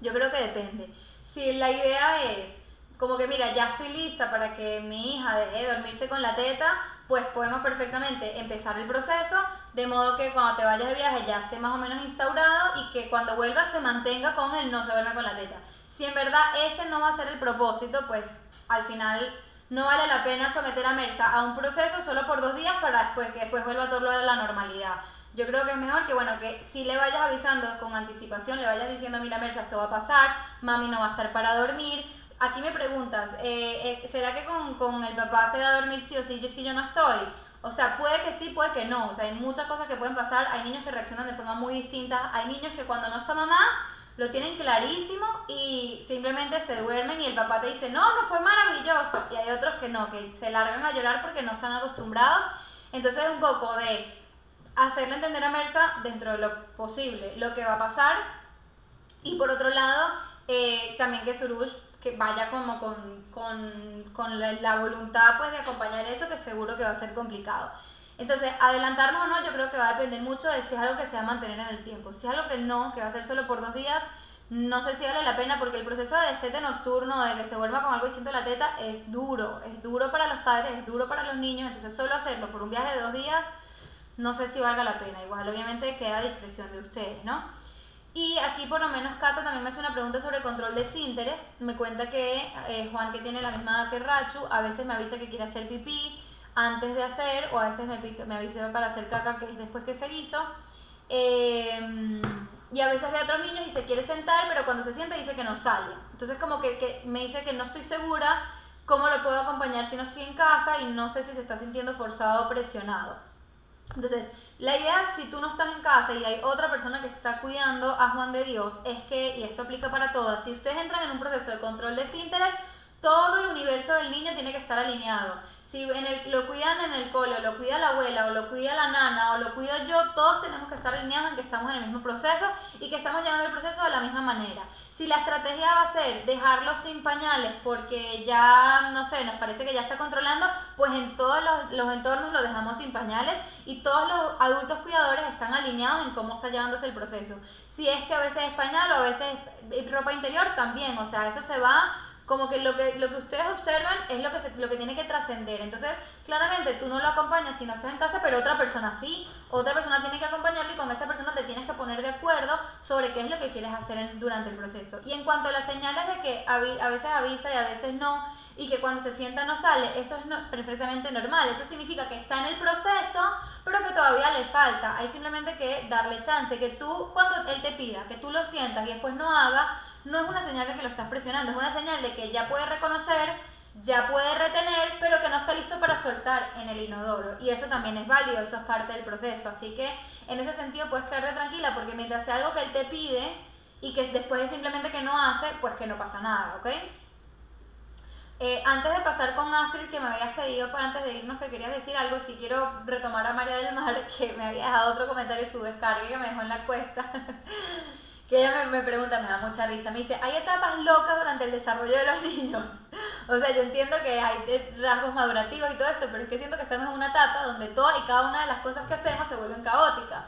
S1: Yo creo que depende. Si la idea es como que mira, ya estoy lista para que mi hija deje de dormirse con la teta, pues podemos perfectamente empezar el proceso, de modo que cuando te vayas de viaje ya esté más o menos instaurado y que cuando vuelvas se mantenga con el no se duerme con la teta. Si en verdad ese no va a ser el propósito, pues al final no vale la pena someter a Mersa a un proceso solo por dos días para después que después vuelva todo a la normalidad. Yo creo que es mejor que, bueno, que si le vayas avisando con anticipación, le vayas diciendo, mira, Mersa, esto va a pasar, mami no va a estar para dormir, aquí me preguntas, eh, eh, ¿será que con, el papá se va a dormir sí o sí si yo no estoy? O sea, puede que sí, puede que no. O sea, hay muchas cosas que pueden pasar. Hay niños que reaccionan de forma muy distinta. Hay niños que cuando no está mamá lo tienen clarísimo y simplemente se duermen y el papá te dice, no, no fue maravilloso. Y hay otros que no, que se largan a llorar porque no están acostumbrados. Entonces, un poco de hacerle entender a Mersa dentro de lo posible lo que va a pasar. Y por otro lado, eh, también que Surush que vaya como con, la, voluntad pues de acompañar eso, que seguro que va a ser complicado. Entonces, adelantarnos o no, yo creo que va a depender mucho de si es algo que se va a mantener en el tiempo. Si es algo que no, que va a ser solo por dos días, no sé si vale la pena porque el proceso de destete nocturno, de que se vuelva con algo distinto a la teta, es duro. Es duro para los padres, es duro para los niños. Entonces, solo hacerlo por un viaje de dos días, no sé si valga la pena. Igual, obviamente, queda a discreción de ustedes, ¿no? Y aquí por lo menos Cata también me hace una pregunta sobre control de finteres. Me cuenta que eh, Juan, que tiene la misma edad que Rachu, a veces me avisa que quiere hacer pipí antes de hacer, o a veces me, me avisa para hacer caca, que es después que se hizo. Em, y a veces ve a otros niños y se quiere sentar, pero cuando se sienta dice que no sale. Entonces como que, que me dice que no estoy segura cómo lo puedo acompañar si no estoy en casa y no sé si se está sintiendo forzado o presionado. Entonces, la idea, si tú no estás en casa y hay otra persona que está cuidando a Juan de Dios, es que, y esto aplica para todas, si ustedes entran en un proceso de control de finteres, todo el universo del niño tiene que estar alineado si en el, lo cuidan en el cole, o lo cuida la abuela, o lo cuida la nana, o lo cuido yo, todos tenemos que estar alineados en que estamos en el mismo proceso y que estamos llevando el proceso de la misma manera. Si la estrategia va a ser dejarlo sin pañales porque ya, no sé, nos parece que ya está controlando, pues en todos los, los entornos lo dejamos sin pañales y todos los adultos cuidadores están alineados en cómo está llevándose el proceso. Si es que a veces es pañal o a veces es ropa interior, también, o sea, eso se va como que lo que, lo que ustedes observan es lo que, se, lo que tiene que trascender. Entonces, claramente tú no lo acompañas si no estás en casa, pero otra persona sí. Otra persona tiene que acompañarlo y con esa persona te tienes que poner de acuerdo sobre qué es lo que quieres hacer durante el proceso. Y en cuanto a las señales de que a, veces avisa y a veces no, y que cuando se sienta no sale, eso es perfectamente normal. Eso significa que está en el proceso, pero que todavía le falta. Hay simplemente que darle chance, que tú, cuando él te pida, que tú lo sientas y después no haga, no es una señal de que lo estás presionando, es una señal de que ya puede reconocer, ya puede retener, pero que no está listo para soltar en el inodoro. Y eso también es válido, eso es parte del proceso. Así que en ese sentido puedes quedarte tranquila porque mientras sea algo que él te pide y que después es simplemente que no hace, pues que no pasa nada, ¿ok? Eh, antes de pasar con Astrid, que me habías pedido para antes de irnos que querías decir algo, si quiero retomar a María del Mar, que me había dejado otro comentario y su descarga que me dejó en la cuesta. que ella me, pregunta, me da mucha risa, me dice, hay etapas locas durante el desarrollo de los niños. o sea, yo entiendo que hay rasgos madurativos y todo esto, pero es que siento que estamos en una etapa donde todas y cada una de las cosas que hacemos se vuelven caóticas.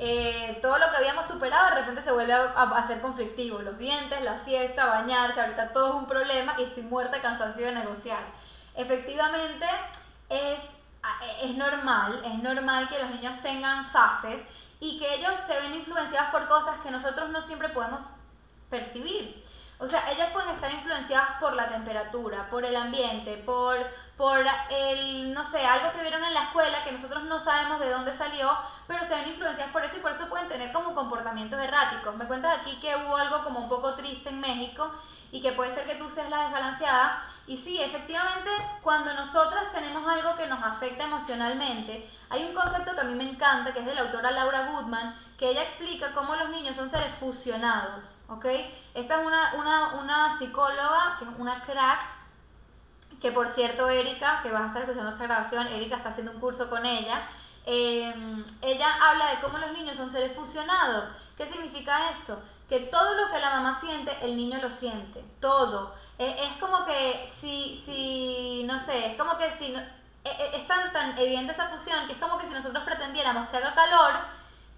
S1: Eh, todo lo que habíamos superado de repente se vuelve a, a, ser conflictivo. Los dientes, la siesta, bañarse, ahorita todo es un problema y estoy muerta de cansancio de negociar. Efectivamente, es, es normal, es normal que los niños tengan fases y que ellos se ven influenciados por cosas que nosotros no siempre podemos percibir. O sea, ellos pueden estar influenciadas por la temperatura, por el ambiente, por, por el, no sé, algo que vieron en la escuela que nosotros no sabemos de dónde salió, pero se ven influenciadas por eso y por eso pueden tener como comportamientos erráticos. Me cuentas aquí que hubo algo como un poco triste en México y que puede ser que tú seas la desbalanceada. Y sí, efectivamente, cuando nosotras tenemos algo que nos afecta emocionalmente, hay un concepto que a mí me encanta, que es de la autora Laura Goodman, que ella explica cómo los niños son seres fusionados, ¿ok? Esta es una, una, una psicóloga, que es una crack, que por cierto, Erika, que vas a estar escuchando esta grabación, Erika está haciendo un curso con ella, eh, ella habla de cómo los niños son seres fusionados. ¿Qué significa esto? Que todo lo que la mamá siente, el niño lo siente, todo. Es, como que si, si, no sé, es como que si, e, e, es tan, tan evidente esta fusión que es como que si nosotros pretendiéramos que haga calor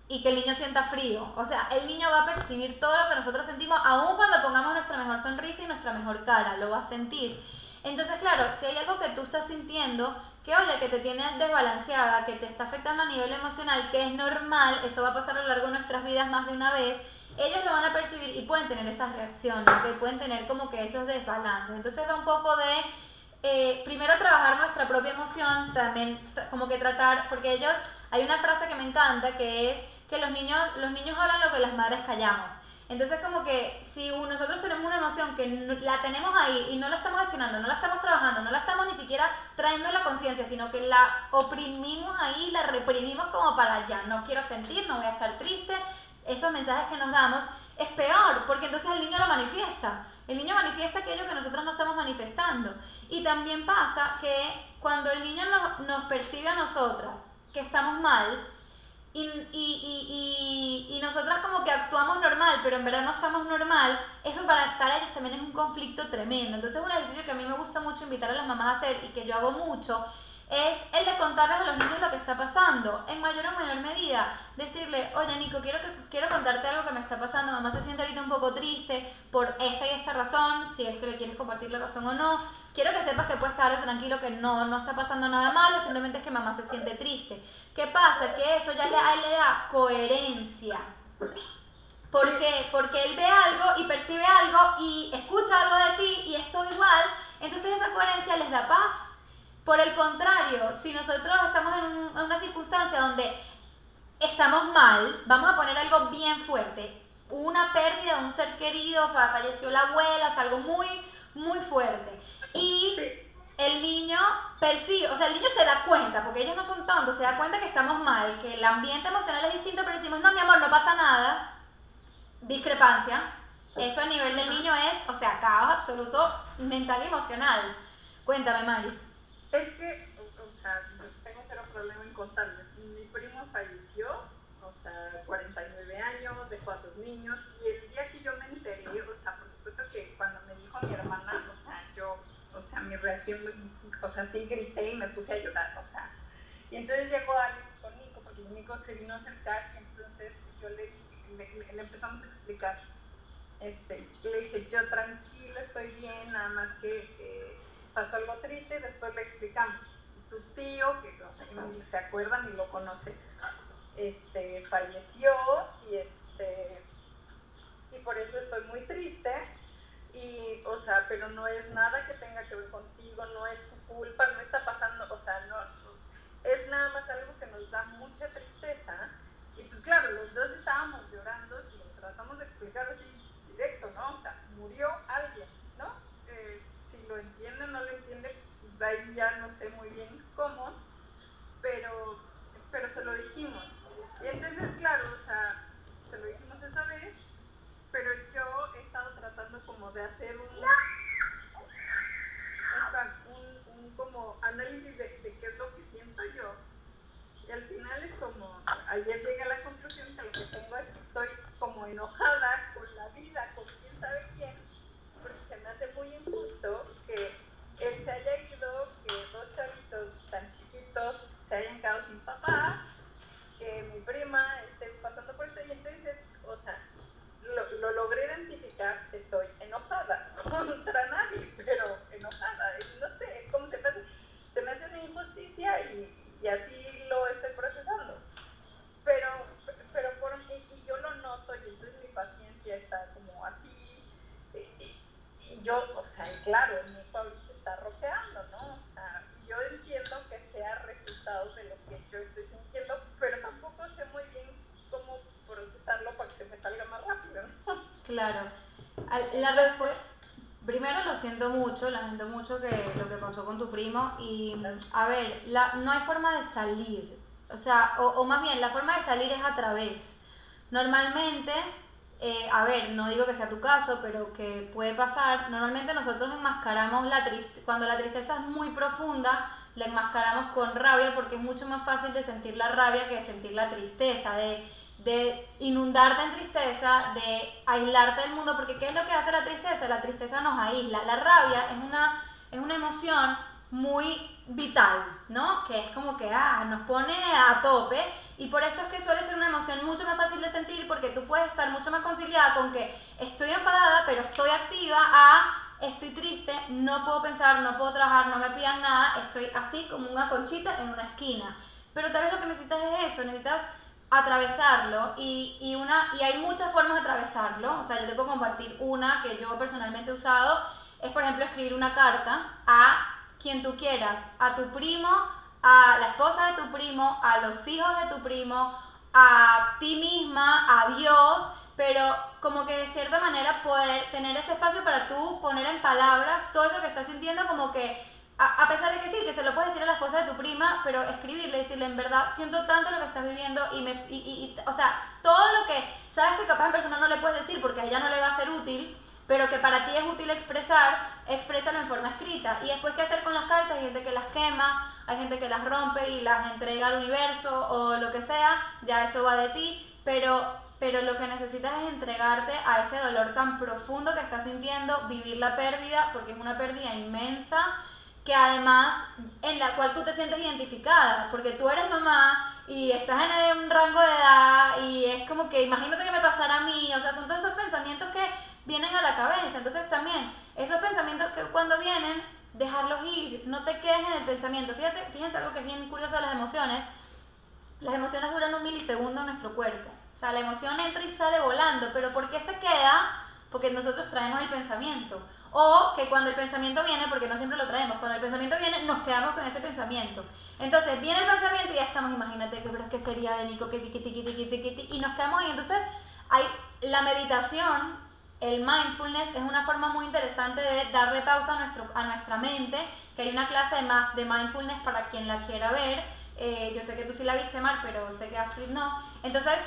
S1: y que el niño sienta frío. O sea, el niño va a percibir todo lo que nosotros sentimos, aun cuando pongamos nuestra mejor sonrisa y nuestra mejor cara, lo va a sentir. Entonces, claro, si hay algo que tú estás sintiendo, que oye, que te tiene desbalanceada, que te está afectando a nivel emocional, que es normal, eso va a pasar a lo largo de nuestras vidas más de una vez, ellos lo van a percibir y pueden tener esas reacciones, que pueden tener como que esos desbalances. Entonces va un poco de, eh, primero trabajar nuestra propia emoción, también como que tratar, porque ellos, hay una frase que me encanta que es que los niños, los niños hablan lo que las madres callamos. Entonces como que si nosotros tenemos una emoción que la tenemos ahí y no la estamos gestionando, no la estamos trabajando, no la estamos ni siquiera trayendo a la conciencia, sino que la oprimimos ahí, la reprimimos como para ya, no quiero sentir, no voy a estar triste, esos mensajes que nos damos, es peor, porque entonces el niño lo manifiesta. El niño manifiesta aquello que nosotros no estamos manifestando. Y también pasa que cuando el niño nos, nos percibe a nosotras que estamos mal, y, y, y, y, nosotras como que actuamos normal, pero en verdad no estamos normal, eso para, para ellos también es un conflicto tremendo. Entonces un ejercicio que a mí me gusta mucho invitar a las mamás a hacer y que yo hago mucho es el de contarles a los niños lo que está pasando, en mayor o menor medida. Decirle, oye Nico, quiero, que, quiero contarte algo que me está pasando, mamá se siente ahorita un poco triste por esta y esta razón, si es que le quieres compartir la razón o no. Quiero que sepas que puedes quedarte tranquilo, que no, no está pasando nada malo, simplemente es que mamá se siente triste. ¿Qué pasa? Que eso ya le, a él le da coherencia. ¿Por qué? Porque él ve algo y percibe algo y escucha algo de ti y es todo igual, entonces esa coherencia les da paz por el contrario, si nosotros estamos en, una circunstancia donde estamos mal, vamos a poner algo bien fuerte, una pérdida de un ser querido, falleció la abuela, o sea, algo muy, muy fuerte. Y el niño percibe, o sea, el niño se da cuenta, porque ellos no son tontos, se da cuenta que estamos mal, que el ambiente emocional es distinto, pero decimos, no, mi amor, no pasa nada. Discrepancia. Eso a nivel del niño es, o sea, caos absoluto mental y emocional. Cuéntame, Mari.
S2: Es que, o sea, tengo cero problema en contarles. Mi primo falleció, o sea, 49 años, dejó a dos niños, y el día que yo me enteré, o sea, por supuesto que cuando me dijo mi hermana, o sea, yo, o sea, mi reacción, o sea, sí grité y me puse a llorar, o sea. Y entonces llegó Alex con Nico, porque Nico se vino a acercar, entonces yo le dije, le, empezamos a explicar. Este, le dije, yo tranquila, estoy bien, nada más que eh, pasó algo triste y después le explicamos. Tu tío, que no sé, ni se acuerda ni lo conoce, este, falleció y este y por eso estoy muy triste. Y o sea pero no es nada que tenga que ver contigo no es tu culpa no está pasando o sea no, es nada más algo que nos da mucha tristeza. Y pues claro los dos estábamos llorando y lo tratamos de explicar así directo no o sea murió alguien lo entiende o no lo entiende, ahí ya no sé muy bien cómo, pero, pero se lo dijimos. Y entonces, claro, o sea, se lo dijimos esa vez, pero yo he estado tratando como de hacer un, un, como análisis de, de, qué es lo que siento yo. Y al final es como, ayer llegué a la conclusión que lo que tengo es que estoy como enojada con la vida, con quién sabe quién, porque se me hace muy injusto que él se haya ido, que dos chavitos tan chiquitos se hayan quedado sin papá, que sea, y claro, Nico ahorita está roqueando, ¿no? O sea, yo entiendo que sea resultado de lo que yo estoy sintiendo, pero tampoco sé muy bien cómo procesarlo para que se me salga más rápido, ¿no?
S1: Claro. La respuesta siento mucho, lamento mucho que lo que pasó con tu primo y a ver, la, no hay forma de salir, o sea, o, más bien la forma de salir es a través. Normalmente, eh, a ver, no digo que sea tu caso, pero que puede pasar, normalmente nosotros enmascaramos la tristeza, cuando la tristeza es muy profunda, la enmascaramos con rabia porque es mucho más fácil de sentir la rabia que de sentir la tristeza, de de inundarte en tristeza, de aislarte del mundo, porque ¿qué es lo que hace la tristeza? La tristeza nos aísla. La rabia es una, es una emoción muy vital, ¿no? Que es como que ah, nos pone a tope y por eso es que suele ser una emoción mucho más fácil de sentir porque tú puedes estar mucho más conciliada con que estoy enfadada, pero estoy activa a estoy triste, no puedo pensar, no puedo trabajar, no me pidan nada, estoy así como una conchita en una esquina. Pero tal vez lo que necesitas es eso, necesitas atravesarlo y, y, una, y hay muchas formas de atravesarlo. O sea, yo te puedo compartir una que yo personalmente he usado, es por ejemplo escribir una carta a quien tú quieras, a tu primo, a la esposa de tu primo, a los hijos de tu primo, a ti misma, a Dios, pero como que de cierta manera poder tener ese espacio para tú poner en palabras todo eso que estás sintiendo como que a, pesar de que sí, que se lo puedes decir a la esposa de tu prima, pero escribirle, decirle en verdad, siento tanto lo que estás viviendo y, me, y, o sea, todo lo que sabes que capaz en persona no le puedes decir porque a ella no le va a ser útil, pero que para ti es útil expresar, exprésalo en forma escrita. Y después, ¿qué hacer con las cartas? Hay gente que las quema, hay gente que las rompe y las entrega al universo o lo que sea, ya eso va de ti, pero, pero lo que necesitas es entregarte a ese dolor tan profundo que estás sintiendo, vivir la pérdida, porque es una pérdida inmensa que además en la cual tú te sientes identificada, porque tú eres mamá y estás en un rango de edad y es como que imagínate que me pasara a mí, o sea, son todos esos pensamientos que vienen a la cabeza, entonces también esos pensamientos que cuando vienen, dejarlos ir, no te quedes en el pensamiento, fíjate, fíjense algo que es bien curioso de las emociones, las emociones duran un milisegundo en nuestro cuerpo, o sea, la emoción entra y sale volando, pero ¿por qué se queda? Porque nosotros traemos el pensamiento. O que cuando el pensamiento viene, porque no siempre lo traemos, cuando el pensamiento viene, nos quedamos con ese pensamiento. Entonces viene el pensamiento y ya estamos, imagínate, pero es que sería de Nico, que y nos quedamos ahí. Entonces, hay la meditación, el mindfulness, es una forma muy interesante de darle pausa a, nuestro, a nuestra mente, que hay una clase de, más, de mindfulness para quien la quiera ver. Eh, yo sé que tú sí la viste, Mar, pero sé que Astrid no. Entonces,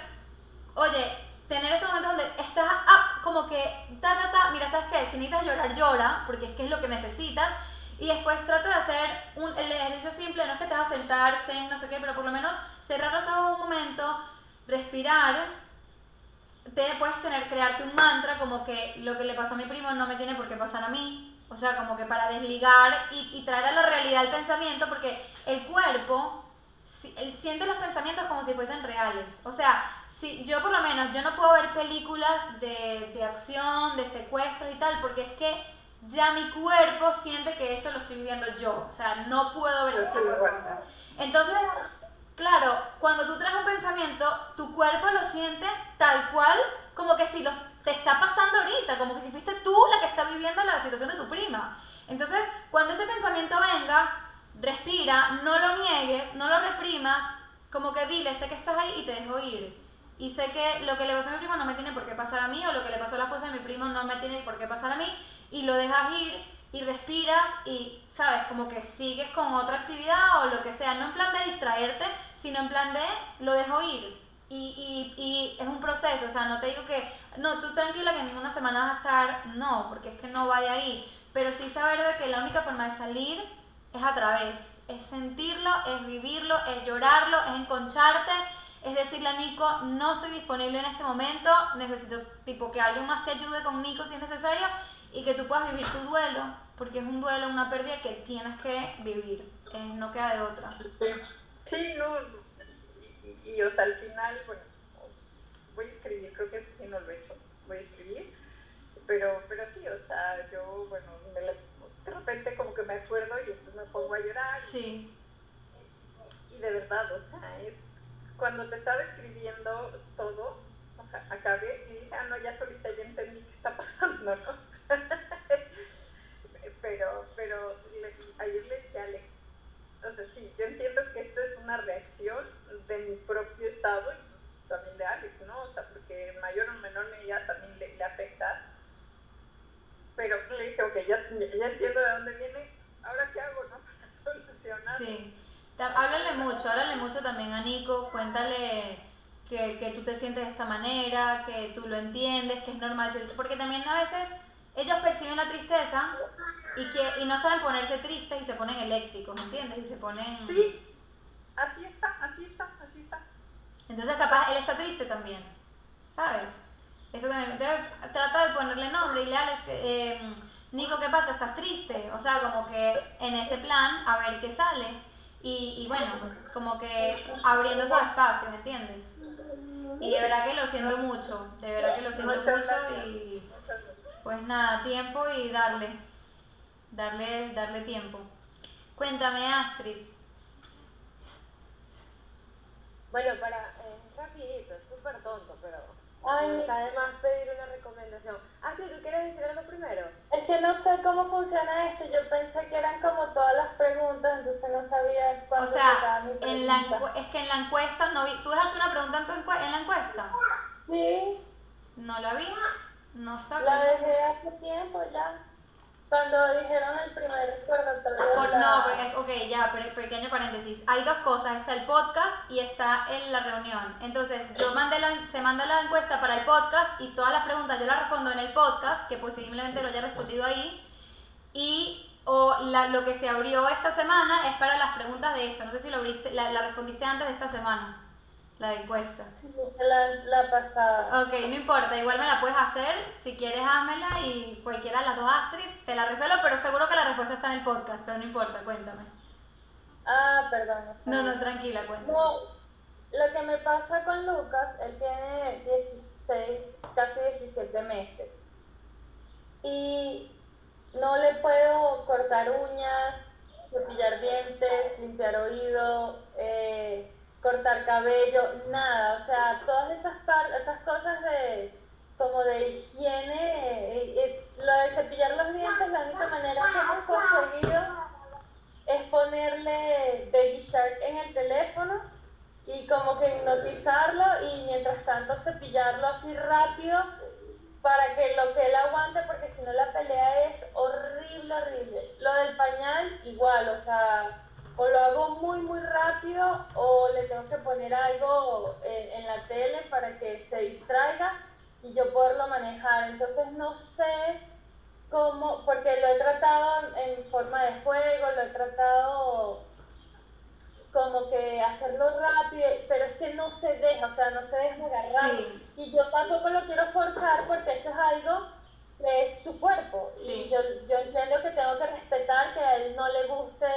S1: oye, tener esos momentos donde estás ah, como que, ta, ta, ta, mira, ¿sabes qué? Si necesitas llorar, llora, porque es que es lo que necesitas. Y después trata de hacer un, el ejercicio simple, no es que te vas a sentar, zen, no sé qué, pero por lo menos cerrar los ojos un momento, respirar. Te puedes tener, crearte un mantra como que lo que le pasó a mi primo no me tiene por qué pasar a mí. O sea, como que para desligar y, y traer a la realidad el pensamiento, porque el cuerpo siente los pensamientos como si fuesen reales. O sea, Sí, yo por lo menos, yo no puedo ver películas de, de acción, de secuestros y tal, porque es que ya mi cuerpo siente que eso lo estoy viviendo yo. O sea, no puedo ver ese tipo de cosas. Entonces, claro, cuando tú traes un pensamiento, tu cuerpo lo siente tal cual como que si te está pasando ahorita, como que si fuiste tú la que está viviendo la situación de tu prima. Entonces, cuando ese pensamiento venga, respira, no lo niegues, no lo reprimas, como que dile, sé que estás ahí y te dejo ir y sé que lo que le pasó a mi primo no me tiene por qué pasar a mí o lo que le pasó a la esposa de mi primo no me tiene por qué pasar a mí. Y lo dejas ir y respiras y, sabes, como que sigues con otra actividad o lo que sea, no en plan de distraerte, sino en plan de lo dejo ir. Y, y, y es un proceso, o sea, no te digo que, no, tú tranquila que en una semana vas a estar, no, porque es que no va de ahí, pero sí saber de que la única forma de salir es a través, es sentirlo, es vivirlo, es llorarlo, es enconcharte, es decirle a Nico, no estoy disponible en este momento, necesito tipo que alguien más te ayude con Nico si es necesario y que tú puedas vivir tu duelo, porque es un duelo, una pérdida que tienes que vivir, eh, no queda de otra.
S2: Sí, no, y, y, o sea, al final, bueno, voy a escribir, creo que eso sí no lo he hecho, voy a escribir, pero, pero sí, o sea, yo, bueno, de repente como que me acuerdo y entonces me pongo a llorar.
S1: Sí.
S2: Y, y de verdad, o sea, es cuando te estaba escribiendo todo, o sea, acabé y dije, ah, no, ya solita ya entendí qué está pasando, ¿no? Pero, pero le, ayer le decía a Alex, o sea, sí, yo entiendo que esto es una reacción de mi propio estado y también de Alex, ¿no? O sea, porque mayor o menor medida también le, afecta. Pero le dije, ok, ya, ya, entiendo de dónde viene, ahora qué hago, ¿no? Para solucionarlo.
S1: Sí háblale mucho, háblale mucho también a Nico, cuéntale que, que tú te sientes de esta manera, que tú lo entiendes, que es normal, porque también a veces ellos perciben la tristeza y, que, y no saben ponerse tristes y se ponen eléctricos, ¿me entiendes? Y se ponen...
S2: Sí, así está, así está, así está.
S1: Entonces capaz él está triste también, ¿sabes? Eso también. Entonces trata de ponerle nombre y le Alex, eh, Nico, ¿qué pasa? ¿Estás triste? O sea, como que en ese plan, a ver qué sale. Y, y bueno, como que abriendo esos espacios, ¿entiendes? Y de verdad que lo siento mucho, de verdad que lo siento mucho y pues nada, tiempo y darle, darle, darle tiempo. Cuéntame, Astrid.
S3: Bueno, para, eh, rapidito, es súper tonto, pero Ay, está de más pedir una recomendación. Astrid, ¿tú quieres decir algo primero?
S6: Es que no sé cómo funciona esto, yo pensé que eran como todas las preguntas, entonces no sabía cuándo
S1: o sea, mi En la es que en la encuesta no vi, ¿tú dejaste una pregunta en, tu en la encuesta?
S6: Sí.
S1: No la vi. No está
S6: La dejé hace tiempo ya. Cuando dijeron el primer recordatorio.
S1: Por, No, porque, ok, ya, pero pequeño paréntesis. Hay dos cosas: está el podcast y está en la reunión. Entonces, yo mandé la, se manda la encuesta para el podcast y todas las preguntas yo las respondo en el podcast, que posiblemente lo haya respondido ahí. Y o la, lo que se abrió esta semana es para las preguntas de esto. No sé si lo abriste, la, la respondiste antes de esta semana la encuesta.
S6: Sí, la, la pasada.
S1: Ok, no importa, igual me la puedes hacer. Si quieres, házmela y cualquiera de las dos Astrid te la resuelvo, pero seguro que la respuesta está en el podcast, pero no importa, cuéntame.
S6: Ah, perdón.
S1: No, no, tranquila, cuéntame.
S6: No, lo que me pasa con Lucas, él tiene 16, casi 17 meses. Y no le puedo cortar uñas, cepillar dientes, limpiar oído, eh, cortar cabello, nada, o sea, todas esas, esas cosas de como de higiene, eh, eh, lo de cepillar los dientes, la única manera que hemos conseguido es ponerle Baby Shark en el teléfono y como que hipnotizarlo y mientras tanto cepillarlo así rápido para que lo que él aguante, porque si no la pelea es horrible, horrible. Lo del pañal igual, o sea, o lo hago muy muy rápido o le tengo que poner algo en, la tele para que se distraiga y yo poderlo manejar. Entonces no sé cómo, porque lo he tratado en forma de juego, lo he tratado como que hacerlo rápido, pero es que no se deja, o sea, no se deja agarrar. Y yo tampoco lo quiero forzar porque eso es algo que es su cuerpo. Y yo, yo entiendo que tengo que respetar que a él no le guste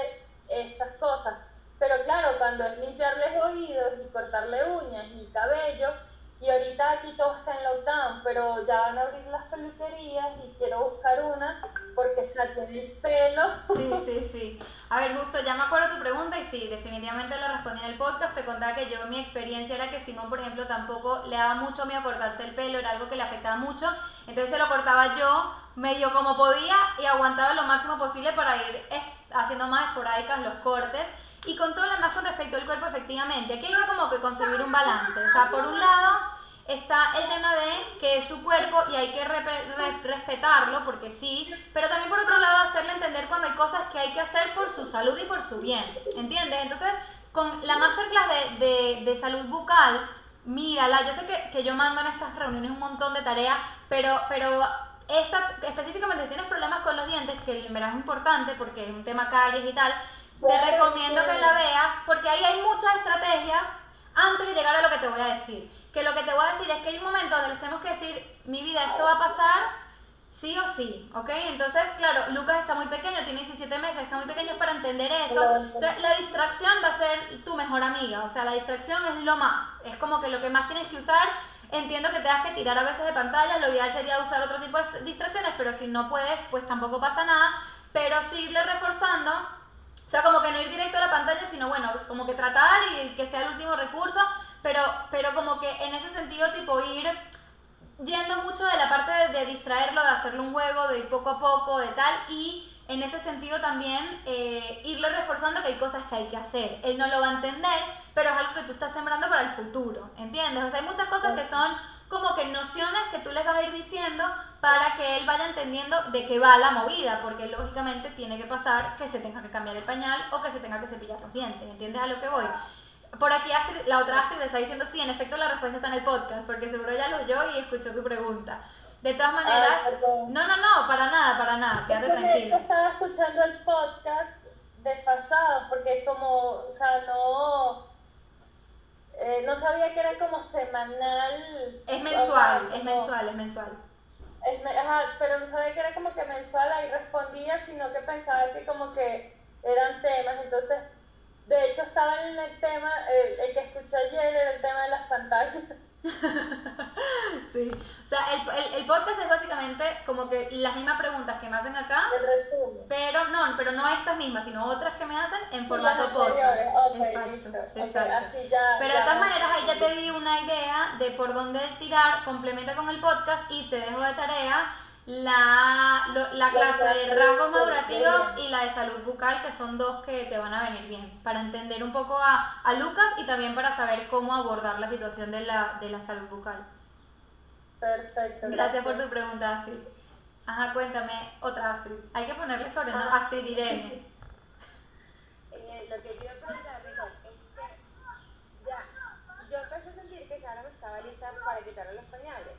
S6: estas cosas. Pero claro, cuando es limpiarles oídos y cortarle uñas y cabello, y ahorita aquí todo está en lockdown, pero ya van a abrir las peluquerías y quiero buscar una porque se tiene el pelo.
S1: Sí, sí, sí. A ver, justo, ya me acuerdo tu pregunta y sí, definitivamente la respondí en el podcast. Te contaba que yo, mi experiencia era que Simón, por ejemplo, tampoco le daba mucho miedo cortarse el pelo, era algo que le afectaba mucho. Entonces se lo cortaba yo medio como podía y aguantaba lo máximo posible para ir haciendo más esporádicas los cortes. Y con todo lo demás con respecto al cuerpo, efectivamente, aquí hay que como que conseguir un balance. O sea, por un lado está el tema de que es su cuerpo y hay que respetarlo porque sí, pero también por otro lado hacerle entender cuando hay cosas que hay que hacer por su salud y por su bien, ¿entiendes? Entonces, con la masterclass de, salud bucal, mírala, yo sé que, que, yo mando en estas reuniones un montón de tareas, pero, pero específicamente si tienes problemas con los dientes, que en verdad es importante porque es un tema caries y tal, te recomiendo que la veas porque ahí hay muchas estrategias antes de llegar a lo que te voy a decir. Que lo que te voy a decir es que hay un momento donde les tenemos que decir, mi vida, esto va a pasar sí o sí, ¿ok? Entonces, claro, Lucas está muy pequeño, tiene 17 meses, está muy pequeño para entender eso. Entonces, la distracción va a ser tu mejor amiga, o sea, la distracción es lo más, es como que lo que más tienes que usar Entiendo que tengas que tirar a veces de pantallas, lo ideal sería usar otro tipo de distracciones, pero si no puedes, pues tampoco pasa nada. Pero seguirle reforzando, o sea, como que no ir directo a la pantalla, sino bueno, como que tratar y que sea el último recurso, pero, pero como que en ese sentido, tipo ir yendo mucho de la parte de, de distraerlo, de hacerle un juego, de ir poco a poco, de tal, y en ese sentido también eh, irle reforzando que hay cosas que hay que hacer. Él no lo va a entender, pero es algo que tú estás sembrando para el futuro, ¿entiendes? O sea, hay muchas cosas que son como que nociones que tú les vas a ir diciendo para que él vaya entendiendo de qué va la movida, porque lógicamente tiene que pasar que se tenga que cambiar el pañal o que se tenga que cepillar los dientes, ¿entiendes a lo que voy? Por aquí la otra Astrid está diciendo, sí, en efecto la respuesta está en el podcast, porque seguro ya lo oyó y escuchó tu pregunta. De todas maneras, no, no, no, para nada, para nada, quédate tranquilo.
S3: estaba escuchando el podcast desfasado, porque es como, o sea, no, eh, no sabía que era como semanal.
S1: Es mensual, es mensual, es mensual.
S3: ajá, pero no sabía que era como que mensual ahí respondía, sino que pensaba que como que eran temas, entonces, de hecho estaba en el tema, el, el que escuché ayer era el tema de las pantallas.
S1: sí, o sea, el, el, podcast es básicamente como que las mismas preguntas que me hacen acá, pero no, pero no estas mismas, sino otras que me hacen en formato podcast. exacto, pero de todas maneras ahí ya te di una idea de por dónde tirar, complementa con el podcast y te dejo de tarea la, la clase de rasgos madurativos y la de salud bucal, que son dos que te van a venir bien, para entender un poco a, a Lucas y también para saber cómo abordar la situación de la, de la salud bucal.
S3: Perfecto.
S1: Gracias, por tu pregunta, Astrid. Ajá, cuéntame, otra Astrid. Hay que ponerle sobre ¿no? Ah. Astrid
S3: Irene. Eh, lo que yo iba a preguntarle es que ya, yo empecé a sentir que Sara me estaba lista para quitarle los pañales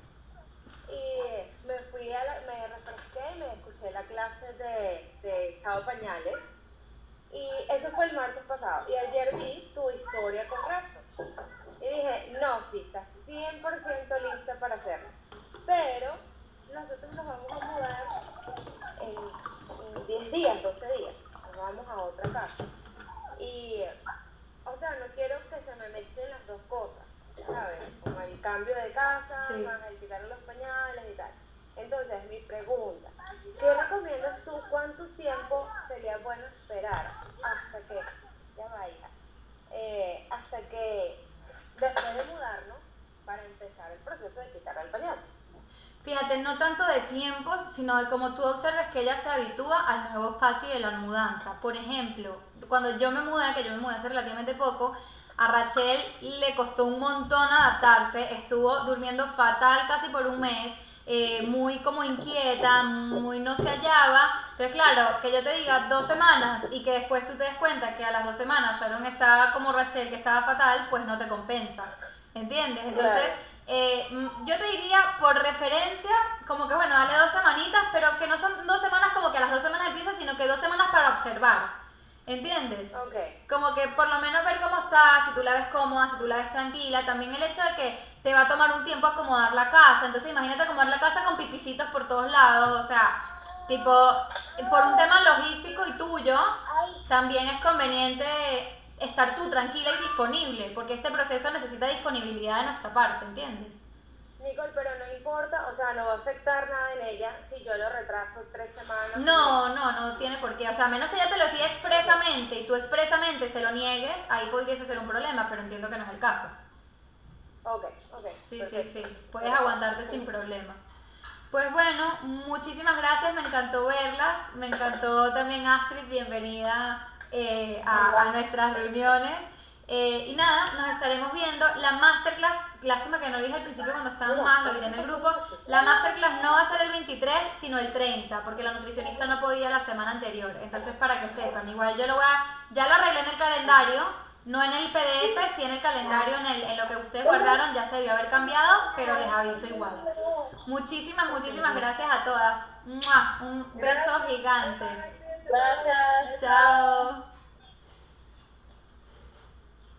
S3: y me fui a la, me refresqué me escuché la clase de, de Chao Pañales. Y eso fue el martes pasado. Y ayer vi tu historia con Racho. Y dije, no, sí, estás 100% lista para hacerlo. Pero nosotros nos vamos a mudar en, 10 días, 12 días. Nos vamos a otra casa. Y o sea, no quiero que se me mezclen las dos cosas ¿sabes? Como el cambio de casa, más el quitar los pañales y tal. Entonces, mi pregunta, ¿qué recomiendas tú? ¿Cuánto tiempo sería bueno esperar hasta que, ya vaya, eh, hasta que después de mudarnos para empezar el proceso de quitar el pañal?
S1: Fíjate, no tanto de tiempo, sino de cómo tú observes que ella se habitúa al nuevo espacio y de la mudanza. Por ejemplo, cuando yo me mudé, que yo me mudé hace relativamente poco, a Rachel le costó un montón adaptarse, estuvo durmiendo fatal casi por un mes, eh, muy como inquieta, muy no se hallaba. Entonces, claro, que yo te diga dos semanas y que después tú te des cuenta que a las dos semanas Sharon estaba como Rachel, que estaba fatal, pues no te compensa. ¿Entiendes? Entonces, eh, yo te diría por referencia, como que bueno, dale dos semanitas, pero que no son dos semanas como que a las dos semanas empieza, sino que dos semanas para observar. ¿Entiendes?
S3: Okay.
S1: Como que por lo menos ver cómo está, si tú la ves cómoda, si tú la ves tranquila. También el hecho de que te va a tomar un tiempo acomodar la casa. Entonces imagínate acomodar la casa con pipicitos por todos lados. O sea, tipo, por un tema logístico y tuyo, también es conveniente estar tú tranquila y disponible. Porque este proceso necesita disponibilidad de nuestra parte, ¿entiendes?
S3: Nicole, pero no importa, o sea, no va a afectar nada en ella si yo lo retraso tres semanas.
S1: No, no, no tiene por qué. O sea, a menos que ella te lo pida expresamente y tú expresamente se lo niegues, ahí podría ser un problema, pero entiendo que no es el caso.
S3: Ok, ok.
S1: Sí, sí, sí. Puedes aguantarte sin problema. Pues bueno, muchísimas gracias, me encantó verlas. Me encantó también Astrid, bienvenida eh, a, a nuestras reuniones. Eh, y nada, nos estaremos viendo. La masterclass, lástima que no lo dije al principio cuando estábamos más, lo diré en el grupo. La masterclass no va a ser el 23, sino el 30, porque la nutricionista no podía la semana anterior. Entonces, para que sepan, igual yo lo voy a. Ya lo arreglé en el calendario, no en el PDF, sí en el calendario, en, el, en lo que ustedes guardaron, ya se debió haber cambiado, pero les aviso igual. Muchísimas, muchísimas gracias a todas. Un beso gigante.
S3: Gracias.
S1: Chao.